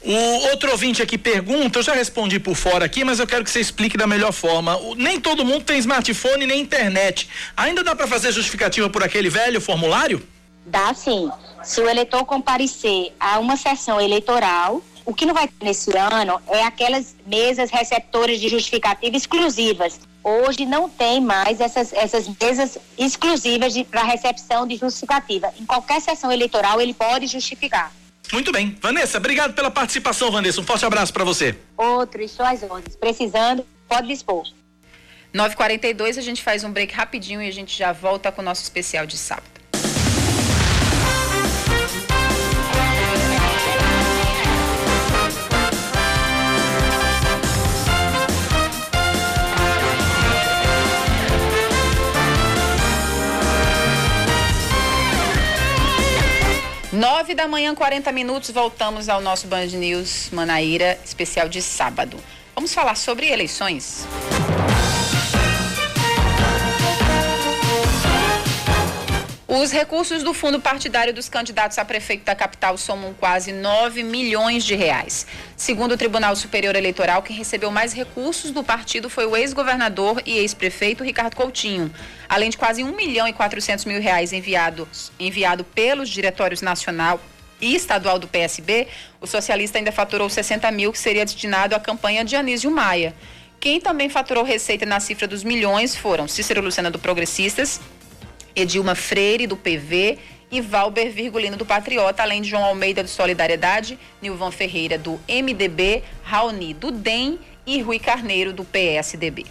Speaker 9: O outro ouvinte aqui pergunta, eu já respondi por fora aqui, mas eu quero que você explique da melhor forma. O, nem todo mundo tem smartphone nem internet. Ainda dá para fazer justificativa por aquele velho formulário?
Speaker 11: Dá sim. Se o eleitor comparecer a uma sessão eleitoral, o que não vai ter nesse ano é aquelas mesas receptoras de justificativa exclusivas. Hoje não tem mais essas, essas mesas exclusivas para recepção de justificativa. Em qualquer sessão eleitoral ele pode justificar.
Speaker 9: Muito bem. Vanessa, obrigado pela participação, Vanessa. Um forte abraço para você.
Speaker 11: Outro, estou às ordens. Precisando, pode dispor.
Speaker 2: 9h42, a gente faz um break rapidinho e a gente já volta com o nosso especial de sábado. Nove da manhã, 40 minutos, voltamos ao nosso Band News Manaíra, especial de sábado. Vamos falar sobre eleições. Os recursos do fundo partidário dos candidatos a prefeito da capital somam quase 9 milhões de reais. Segundo o Tribunal Superior Eleitoral, quem recebeu mais recursos do partido foi o ex-governador e ex-prefeito Ricardo Coutinho, além de quase 1 milhão e 400 mil reais enviados, enviado pelos diretórios nacional e estadual do PSB, o socialista ainda faturou 60 mil que seria destinado à campanha de Anísio Maia. Quem também faturou receita na cifra dos milhões foram Cícero Lucena do Progressistas, Edilma Freire, do PV, e Valber Virgulino do Patriota, além de João Almeida do Solidariedade, Nilvan Ferreira do MDB, Raoni do DEM e Rui Carneiro do PSDB.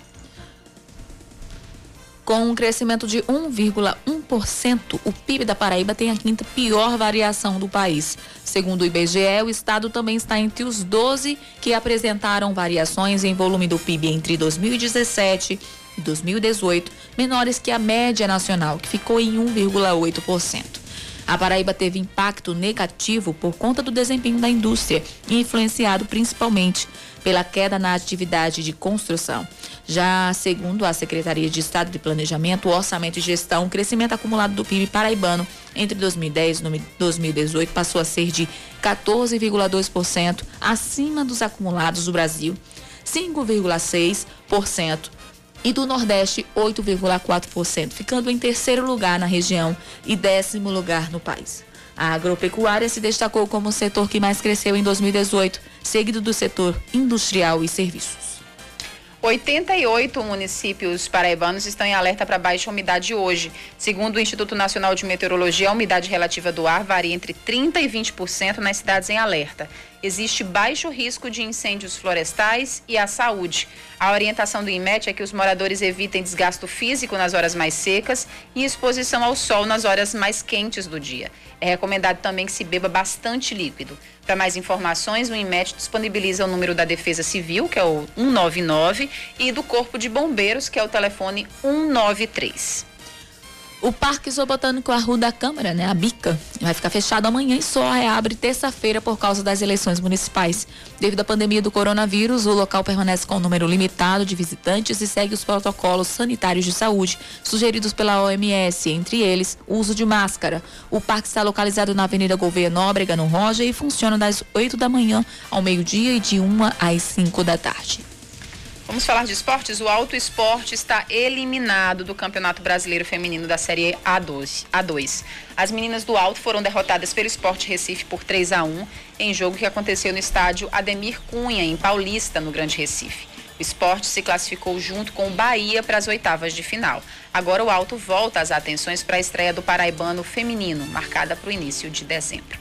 Speaker 3: Com um crescimento de 1,1%, o PIB da Paraíba tem a quinta pior variação do país. Segundo o IBGE, o estado também está entre os 12 que apresentaram variações em volume do PIB entre 2017 e 2018, menores que a média nacional, que ficou em 1,8%. A Paraíba teve impacto negativo por conta do desempenho da indústria, influenciado principalmente pela queda na atividade de construção. Já segundo a Secretaria de Estado de Planejamento, Orçamento e Gestão, o crescimento acumulado do PIB paraibano entre 2010 e 2018 passou a ser de 14,2% acima dos acumulados do Brasil, 5,6% e do Nordeste 8,4%, ficando em terceiro lugar na região e décimo lugar no país. A agropecuária se destacou como o setor que mais cresceu em 2018, seguido do setor industrial e serviços.
Speaker 2: 88 municípios paraibanos estão em alerta para baixa umidade hoje. Segundo o Instituto Nacional de Meteorologia, a umidade relativa do ar varia entre 30% e 20% nas cidades em alerta. Existe baixo risco de incêndios florestais e à saúde. A orientação do IMET é que os moradores evitem desgasto físico nas horas mais secas e exposição ao sol nas horas mais quentes do dia. É recomendado também que se beba bastante líquido. Para mais informações, o INMET disponibiliza o número da Defesa Civil, que é o 199, e do Corpo de Bombeiros, que é o telefone 193.
Speaker 3: O Parque Zoobotânico Arru da Câmara, né, a Bica, vai ficar fechado amanhã e só reabre terça-feira por causa das eleições municipais. Devido à pandemia do coronavírus, o local permanece com um número limitado de visitantes e segue os protocolos sanitários de saúde sugeridos pela OMS, entre eles o uso de máscara. O parque está localizado na Avenida Gouveia Nóbrega, no Roger, e funciona das 8 da manhã ao meio-dia e de 1 às 5 da tarde.
Speaker 2: Vamos falar de esportes? O Alto Esporte está eliminado do Campeonato Brasileiro Feminino da Série A2. A2. As meninas do Alto foram derrotadas pelo Esporte Recife por 3 a 1 em jogo que aconteceu no estádio Ademir Cunha, em Paulista, no Grande Recife. O esporte se classificou junto com o Bahia para as oitavas de final. Agora o Alto volta as atenções para a estreia do Paraibano Feminino, marcada para o início de dezembro.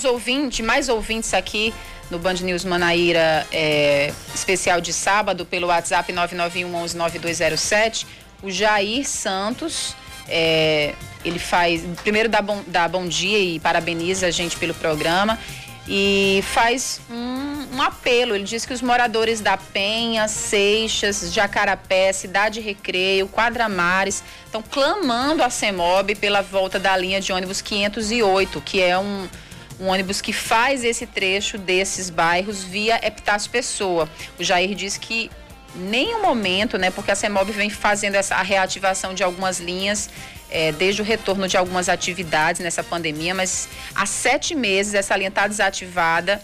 Speaker 2: Dos ouvintes, mais ouvintes aqui no Band News Manaíra é, especial de sábado pelo WhatsApp 991119207. O Jair Santos, é, ele faz. Primeiro dá bom, dá bom dia e parabeniza a gente pelo programa. E faz um, um apelo. Ele diz que os moradores da Penha, Seixas, Jacarapé, Cidade Recreio, Quadramares estão clamando a CEMOB pela volta da linha de ônibus 508, que é um, um ônibus que faz esse trecho desses bairros via Epitácio Pessoa. O Jair diz que nenhum momento, né, porque a CEMOB vem fazendo essa a reativação de algumas linhas é, desde o retorno de algumas atividades nessa pandemia, mas há sete meses essa linha está desativada.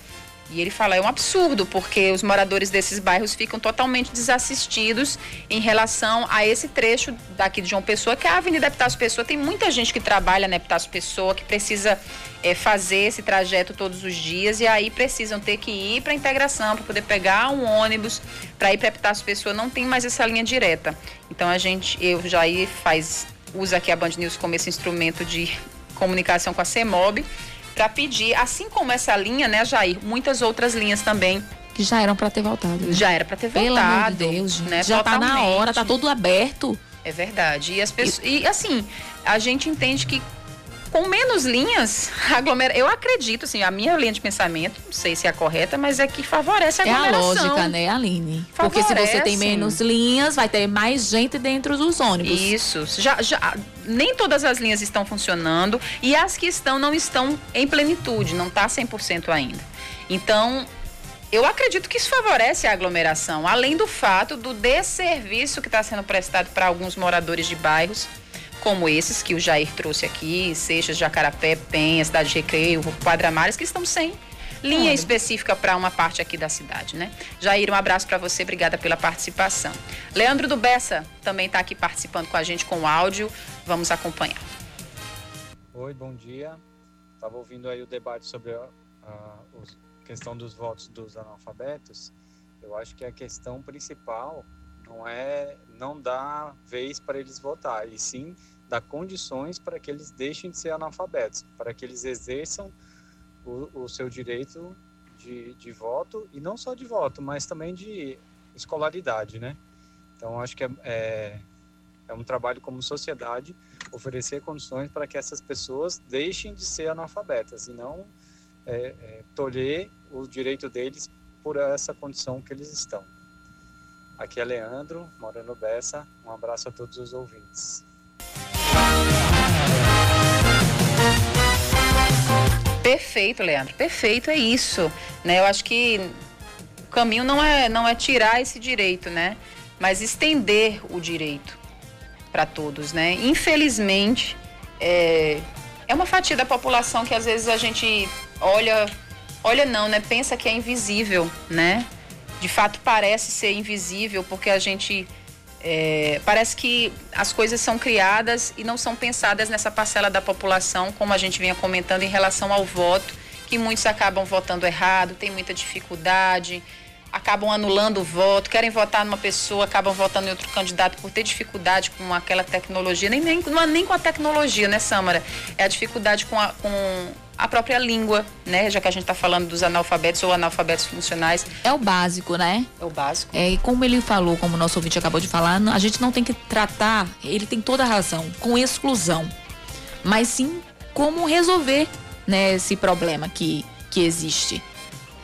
Speaker 2: E ele fala, é um absurdo, porque os moradores desses bairros ficam totalmente desassistidos em relação a esse trecho daqui de João Pessoa, que é a Avenida Epitácio Pessoa. Tem muita gente que trabalha na Epitácio Pessoa, que precisa é, fazer esse trajeto todos os dias, e aí precisam ter que ir para a integração, para poder pegar um ônibus, para ir para Epitácio Pessoa, não tem mais essa linha direta. Então a gente, eu já aí faz usa aqui a Band News como esse instrumento de comunicação com a CEMOB para pedir, assim como essa linha, né, Jair, muitas outras linhas também
Speaker 3: que já eram para ter voltado. Né?
Speaker 2: Já era para ter voltado.
Speaker 3: Pelo amor de Deus. Né, já totalmente. tá na hora, tá tudo aberto.
Speaker 2: É verdade. E as pessoas, e, e assim, a gente entende que com menos linhas, aglomera... eu acredito, assim, a minha linha de pensamento, não sei se é a correta, mas é que favorece a
Speaker 3: É a
Speaker 2: aglomeração.
Speaker 3: lógica, né, Aline? Porque se você tem
Speaker 2: Favorece.
Speaker 3: menos linhas, vai ter mais gente dentro dos ônibus.
Speaker 2: Isso. Já, já, nem todas as linhas estão funcionando e as que estão não estão em plenitude, não está 100% ainda. Então, eu acredito que isso favorece a aglomeração, além do fato do desserviço que está sendo prestado para alguns moradores de bairros, como esses que o Jair trouxe aqui, Seixas, Jacarapé, Penha, Cidade de Recreio, Quadra Mares, que estão sem linha específica para uma parte aqui da cidade, né? Jair, um abraço para você, obrigada pela participação. Leandro do Bessa também está aqui participando com a gente com o áudio, vamos acompanhar.
Speaker 13: Oi, bom dia. Estava ouvindo aí o debate sobre a, a os- questão dos votos dos analfabetos. Eu acho que a questão principal não é não dar vez para eles votar, e sim dar condições para que eles deixem de ser analfabetos, para que eles exerçam o, o seu direito de, de voto, e não só de voto, mas também de escolaridade, né? Então, acho que é, é, é um trabalho como sociedade oferecer condições para que essas pessoas deixem de ser analfabetas e não é, é, tolher o direito deles por essa condição que eles estão. Aqui é Leandro, moro no Bessa. Um abraço a todos os ouvintes.
Speaker 2: Perfeito, Leandro. Perfeito, é isso. Né? Eu acho que o caminho não é, não é tirar esse direito, né? Mas estender o direito para todos, né? Infelizmente, é, é uma fatia da população que às vezes a gente olha, olha não, né? Pensa que é invisível, né? De fato parece ser invisível porque a gente é, parece que as coisas são criadas e não são pensadas nessa parcela da população, como a gente vinha comentando em relação ao voto, que muitos acabam votando errado, tem muita dificuldade, acabam anulando o voto, querem votar numa pessoa, acabam votando em outro candidato por ter dificuldade com aquela tecnologia, nem, nem, não é nem com a tecnologia, né, Samara? É a dificuldade com a, com a própria língua, né? Já que a gente está falando dos analfabetos ou analfabetos funcionais.
Speaker 3: É o básico, né?
Speaker 2: É o básico.
Speaker 3: É, e como ele falou, como o nosso ouvinte acabou de falar, a gente não tem que tratar, ele tem toda a razão, com exclusão. Mas sim como resolver né, esse problema que, que existe.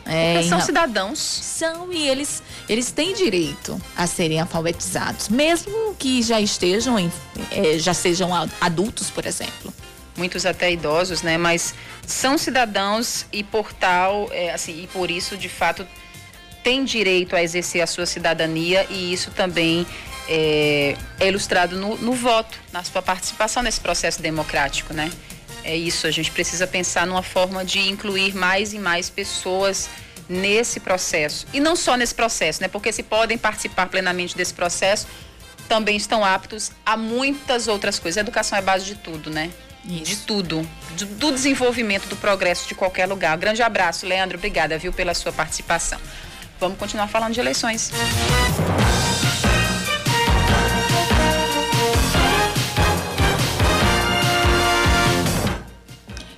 Speaker 3: É,
Speaker 2: são cidadãos.
Speaker 3: São e eles, eles têm direito a serem alfabetizados, mesmo que já estejam, em, eh, já sejam adultos, por exemplo.
Speaker 2: Muitos até idosos, né? Mas são cidadãos e por tal, é, assim, e por isso, de fato, tem direito a exercer a sua cidadania e isso também é, é ilustrado no, no voto, na sua participação nesse processo democrático, né? É isso, a gente precisa pensar numa forma de incluir mais e mais pessoas nesse processo. E não só nesse processo, né? Porque se podem participar plenamente desse processo, também estão aptos a muitas outras coisas. A educação é base de tudo, né? De tudo. De- do desenvolvimento, do progresso de qualquer lugar. Um grande abraço, Leandro. Obrigada, viu, pela sua participação. Vamos continuar falando de eleições.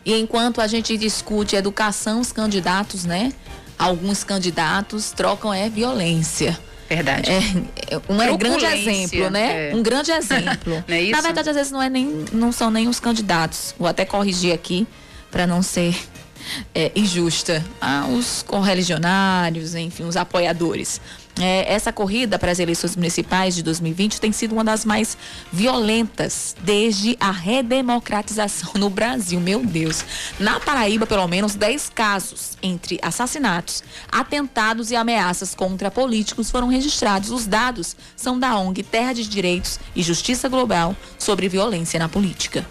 Speaker 3: E enquanto a gente discute educação, os candidatos, né? Alguns candidatos trocam é violência.
Speaker 2: Verdade.
Speaker 3: É, é um é grande exemplo, né?
Speaker 2: é.
Speaker 3: Um grande exemplo.
Speaker 2: Não é?
Speaker 3: Na verdade, às vezes não é nem, não são nem os candidatos. Vou até corrigir aqui para não ser é, injusta. Ah, os correligionários, enfim, os apoiadores. É, essa corrida para as eleições municipais de 2020 tem sido uma das mais violentas desde a redemocratização no Brasil. Meu Deus. Na Paraíba, pelo menos 10 casos entre assassinatos, atentados e ameaças contra políticos foram registrados. Os dados são da ONG Terra de Direitos e Justiça Global sobre violência na política.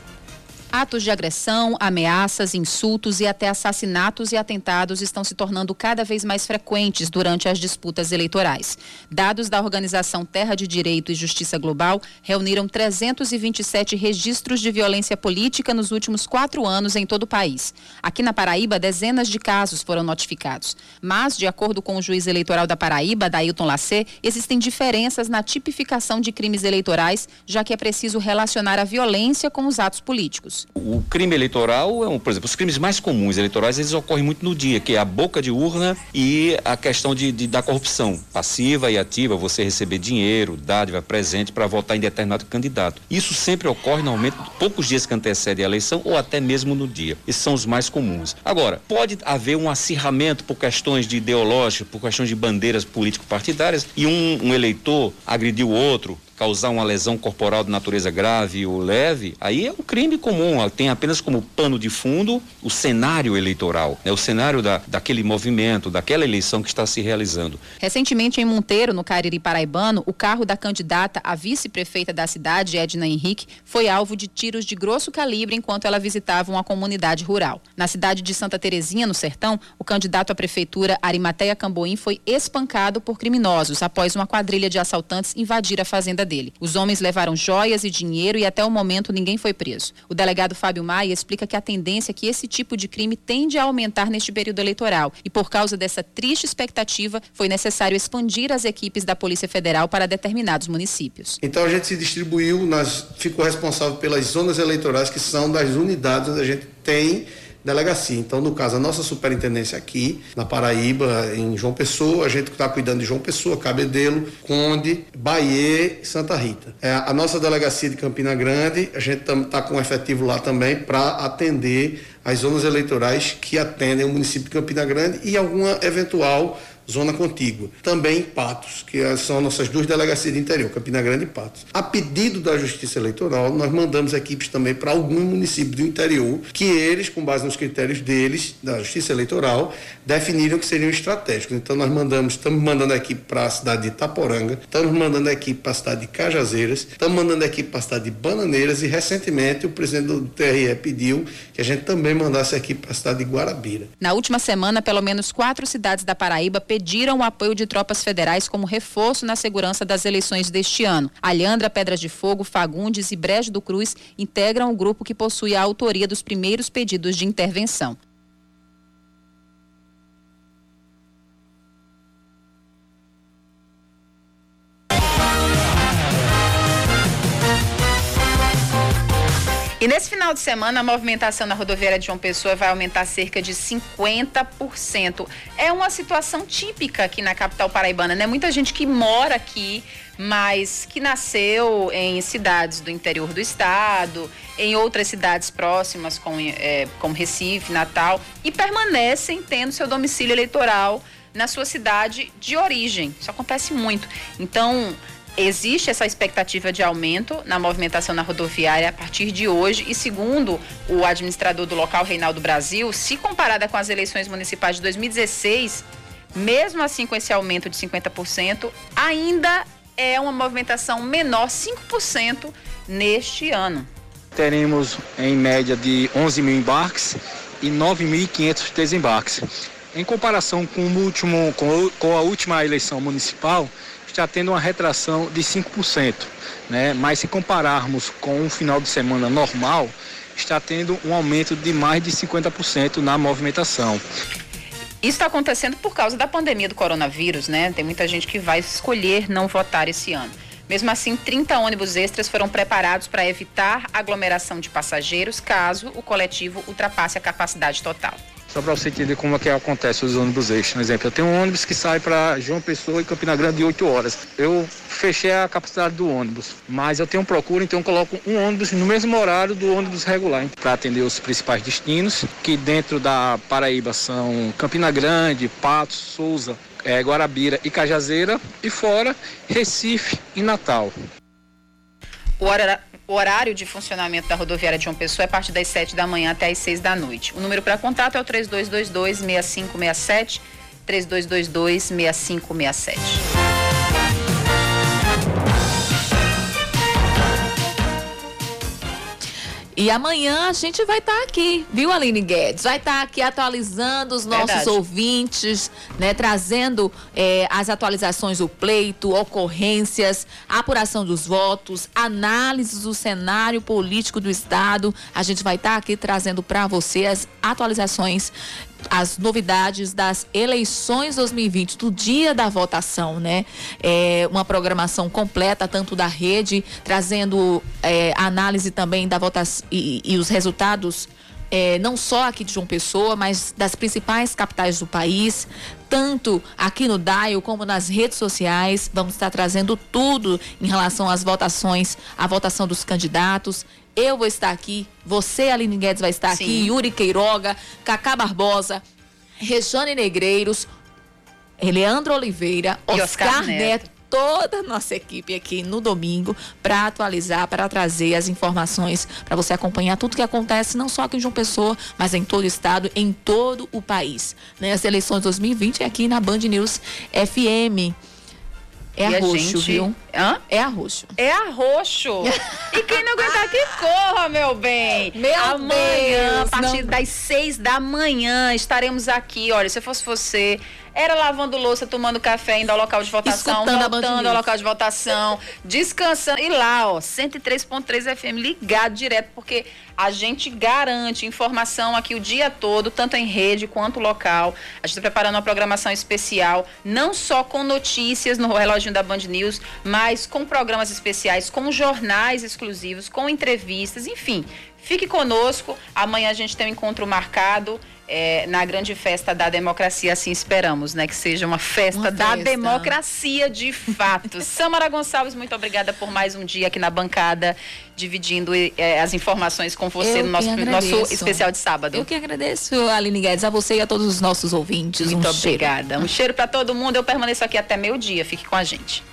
Speaker 2: Atos de agressão, ameaças, insultos e até assassinatos e atentados estão se tornando cada vez mais frequentes durante as disputas eleitorais. Dados da organização Terra de Direito e Justiça Global reuniram 327 registros de violência política nos últimos quatro anos em todo o país. Aqui na Paraíba, dezenas de casos foram notificados. Mas, de acordo com o juiz eleitoral da Paraíba, Dailton Lacê, existem diferenças na tipificação de crimes eleitorais, já que é preciso relacionar a violência com os atos políticos.
Speaker 14: O crime eleitoral é um, por exemplo, os crimes mais comuns eleitorais, eles ocorrem muito no dia, que é a boca de urna e a questão de, de da corrupção passiva e ativa, você receber dinheiro, dádiva, presente para votar em determinado candidato. Isso sempre ocorre normalmente poucos dias que antecedem a eleição ou até mesmo no dia. Esses são os mais comuns. Agora, pode haver um acirramento por questões de ideológico, por questões de bandeiras político-partidárias e um, um eleitor agredir o outro, causar uma lesão corporal de natureza grave ou leve, aí é um crime comum, tem apenas como pano de fundo o cenário eleitoral, né? o cenário da, daquele movimento, daquela eleição que está se realizando.
Speaker 2: Recentemente, em Monteiro, no Cariri Paraibano, o carro da candidata a vice-prefeita da cidade, Edna Henrique, foi alvo de tiros de grosso calibre enquanto ela visitava uma comunidade rural. Na cidade de Santa Terezinha, no Sertão, o candidato à prefeitura, Arimateia Camboim, foi espancado por criminosos após uma quadrilha de assaltantes invadir a fazenda dele. Os homens levaram joias e dinheiro e até o momento ninguém foi preso. O delegado Fábio Maia explica que a tendência é que esse tipo de crime tende a aumentar neste período eleitoral e por causa dessa triste expectativa foi necessário expandir as equipes da Polícia Federal para determinados municípios.
Speaker 15: Então a gente se distribuiu, nós ficou responsável pelas zonas eleitorais que são das unidades onde a gente tem delegacia. Então, no caso, a nossa superintendência aqui, na Paraíba, em João Pessoa, a gente está cuidando de João Pessoa, Cabedelo, Conde, Bahia e Santa Rita. É, a nossa delegacia de Campina Grande, a gente está com efetivo lá também para atender as zonas eleitorais que atendem o município de Campina Grande e alguma eventual zona contígua. Também Patos, que são nossas duas delegacias de interior, Campina Grande e Patos. A pedido da Justiça Eleitoral, nós mandamos equipes também para alguns municípios do interior, que eles, com base nos critérios deles, da Justiça Eleitoral, definiram que seriam estratégicos. Então nós mandamos, estamos mandando equipe para a cidade de Itaporanga, estamos mandando equipe para a cidade de Cajazeiras, estamos mandando equipe para a cidade de Bananeiras e recentemente o presidente do TRE pediu que a gente também mandasse equipe para a cidade de Guarabira.
Speaker 2: Na última semana, pelo menos quatro cidades da Paraíba pediram o apoio de tropas federais como reforço na segurança das eleições deste ano. Alhandra, Pedras de Fogo, Fagundes e Brejo do Cruz integram o grupo que possui a autoria dos primeiros pedidos de intervenção. E nesse final de semana, a movimentação na rodoviária de João Pessoa vai aumentar cerca de 50%. É uma situação típica aqui na capital paraibana, né? Muita gente que mora aqui, mas que nasceu em cidades do interior do estado, em outras cidades próximas, como, é, como Recife, Natal, e permanecem tendo seu domicílio eleitoral na sua cidade de origem. Isso acontece muito. Então, existe essa expectativa de aumento na movimentação na rodoviária a partir de hoje e segundo o administrador do local Reinaldo Brasil, se comparada com as eleições municipais de 2016, mesmo assim com esse aumento de 50%, ainda é uma movimentação menor 5% neste ano.
Speaker 13: Teremos em média de 11 mil embarques e 9.500 desembarques. Em comparação com, último, com a última eleição municipal, está tendo uma retração de 5%, né? mas se compararmos com um final de semana normal, está tendo um aumento de mais de 50% na movimentação.
Speaker 2: Isso está acontecendo por causa da pandemia do coronavírus, né? Tem muita gente que vai escolher não votar esse ano. Mesmo assim, 30 ônibus extras foram preparados para evitar aglomeração de passageiros caso o coletivo ultrapasse a capacidade total.
Speaker 13: Só para você entender como é que acontece os ônibus extras. Por exemplo, eu tenho um ônibus que sai para João Pessoa e Campina Grande de 8 horas. Eu fechei a capacidade do ônibus, mas eu tenho procura, então eu coloco um ônibus no mesmo horário do ônibus regular para atender os principais destinos, que dentro da Paraíba são Campina Grande, Patos, Souza, é, Guarabira e Cajazeira, e fora Recife e Natal.
Speaker 2: O horário o horário de funcionamento da rodoviária de João Pessoa é a partir das 7 da manhã até as 6 da noite. O número para contato é o 3222-6567, 3222-6567.
Speaker 3: E amanhã a gente vai estar tá aqui, viu, Aline Guedes? Vai estar tá aqui atualizando os nossos Verdade. ouvintes, né? Trazendo é, as atualizações do pleito, ocorrências, apuração dos votos, análises do cenário político do Estado. A gente vai estar tá aqui trazendo para você as atualizações as novidades das eleições 2020, do dia da votação, né? É uma programação completa, tanto da rede, trazendo é, análise também da votação e, e os resultados é, não só aqui de João Pessoa, mas das principais capitais do país, tanto aqui no DAIO como nas redes sociais. Vamos estar trazendo tudo em relação às votações, a votação dos candidatos. Eu vou estar aqui, você, Aline Guedes, vai estar Sim. aqui, Yuri Queiroga, Cacá Barbosa, Rejane Negreiros, Leandro Oliveira, Oscar, Oscar Neto. Neto toda a nossa equipe aqui no domingo para atualizar, para trazer as informações, para você acompanhar tudo que acontece, não só aqui em João Pessoa, mas em todo o estado, em todo o país. Né? As eleições 2020 é aqui na Band News FM. É e arroxo, gente... viu?
Speaker 2: Hã?
Speaker 3: É arroxo.
Speaker 2: É arroxo. e quem não aguentar que corra, meu bem.
Speaker 3: Meu
Speaker 2: Amanhã,
Speaker 3: Deus,
Speaker 2: a partir não... das seis da manhã, estaremos aqui. Olha, se fosse você, era lavando louça, tomando café, indo ao local de votação,
Speaker 3: Escutando
Speaker 2: voltando ao local de votação, descansando. E lá, ó, 103.3 FM ligado direto, porque a gente garante informação aqui o dia todo, tanto em rede quanto local. A gente está preparando uma programação especial, não só com notícias no reloginho da Band News, mas com programas especiais, com jornais exclusivos, com entrevistas, enfim. Fique conosco. Amanhã a gente tem um encontro marcado é, na grande festa da democracia, assim esperamos, né? Que seja uma festa uma da festa. democracia de fato. Samara Gonçalves, muito obrigada por mais um dia aqui na bancada, dividindo é, as informações com você
Speaker 3: Eu
Speaker 2: no nosso, nosso especial de sábado.
Speaker 3: Eu que agradeço, Aline Guedes, a você e a todos os nossos ouvintes.
Speaker 2: Muito
Speaker 3: um
Speaker 2: obrigada. Cheiro. Um cheiro para todo mundo. Eu permaneço aqui até meio dia. Fique com a gente.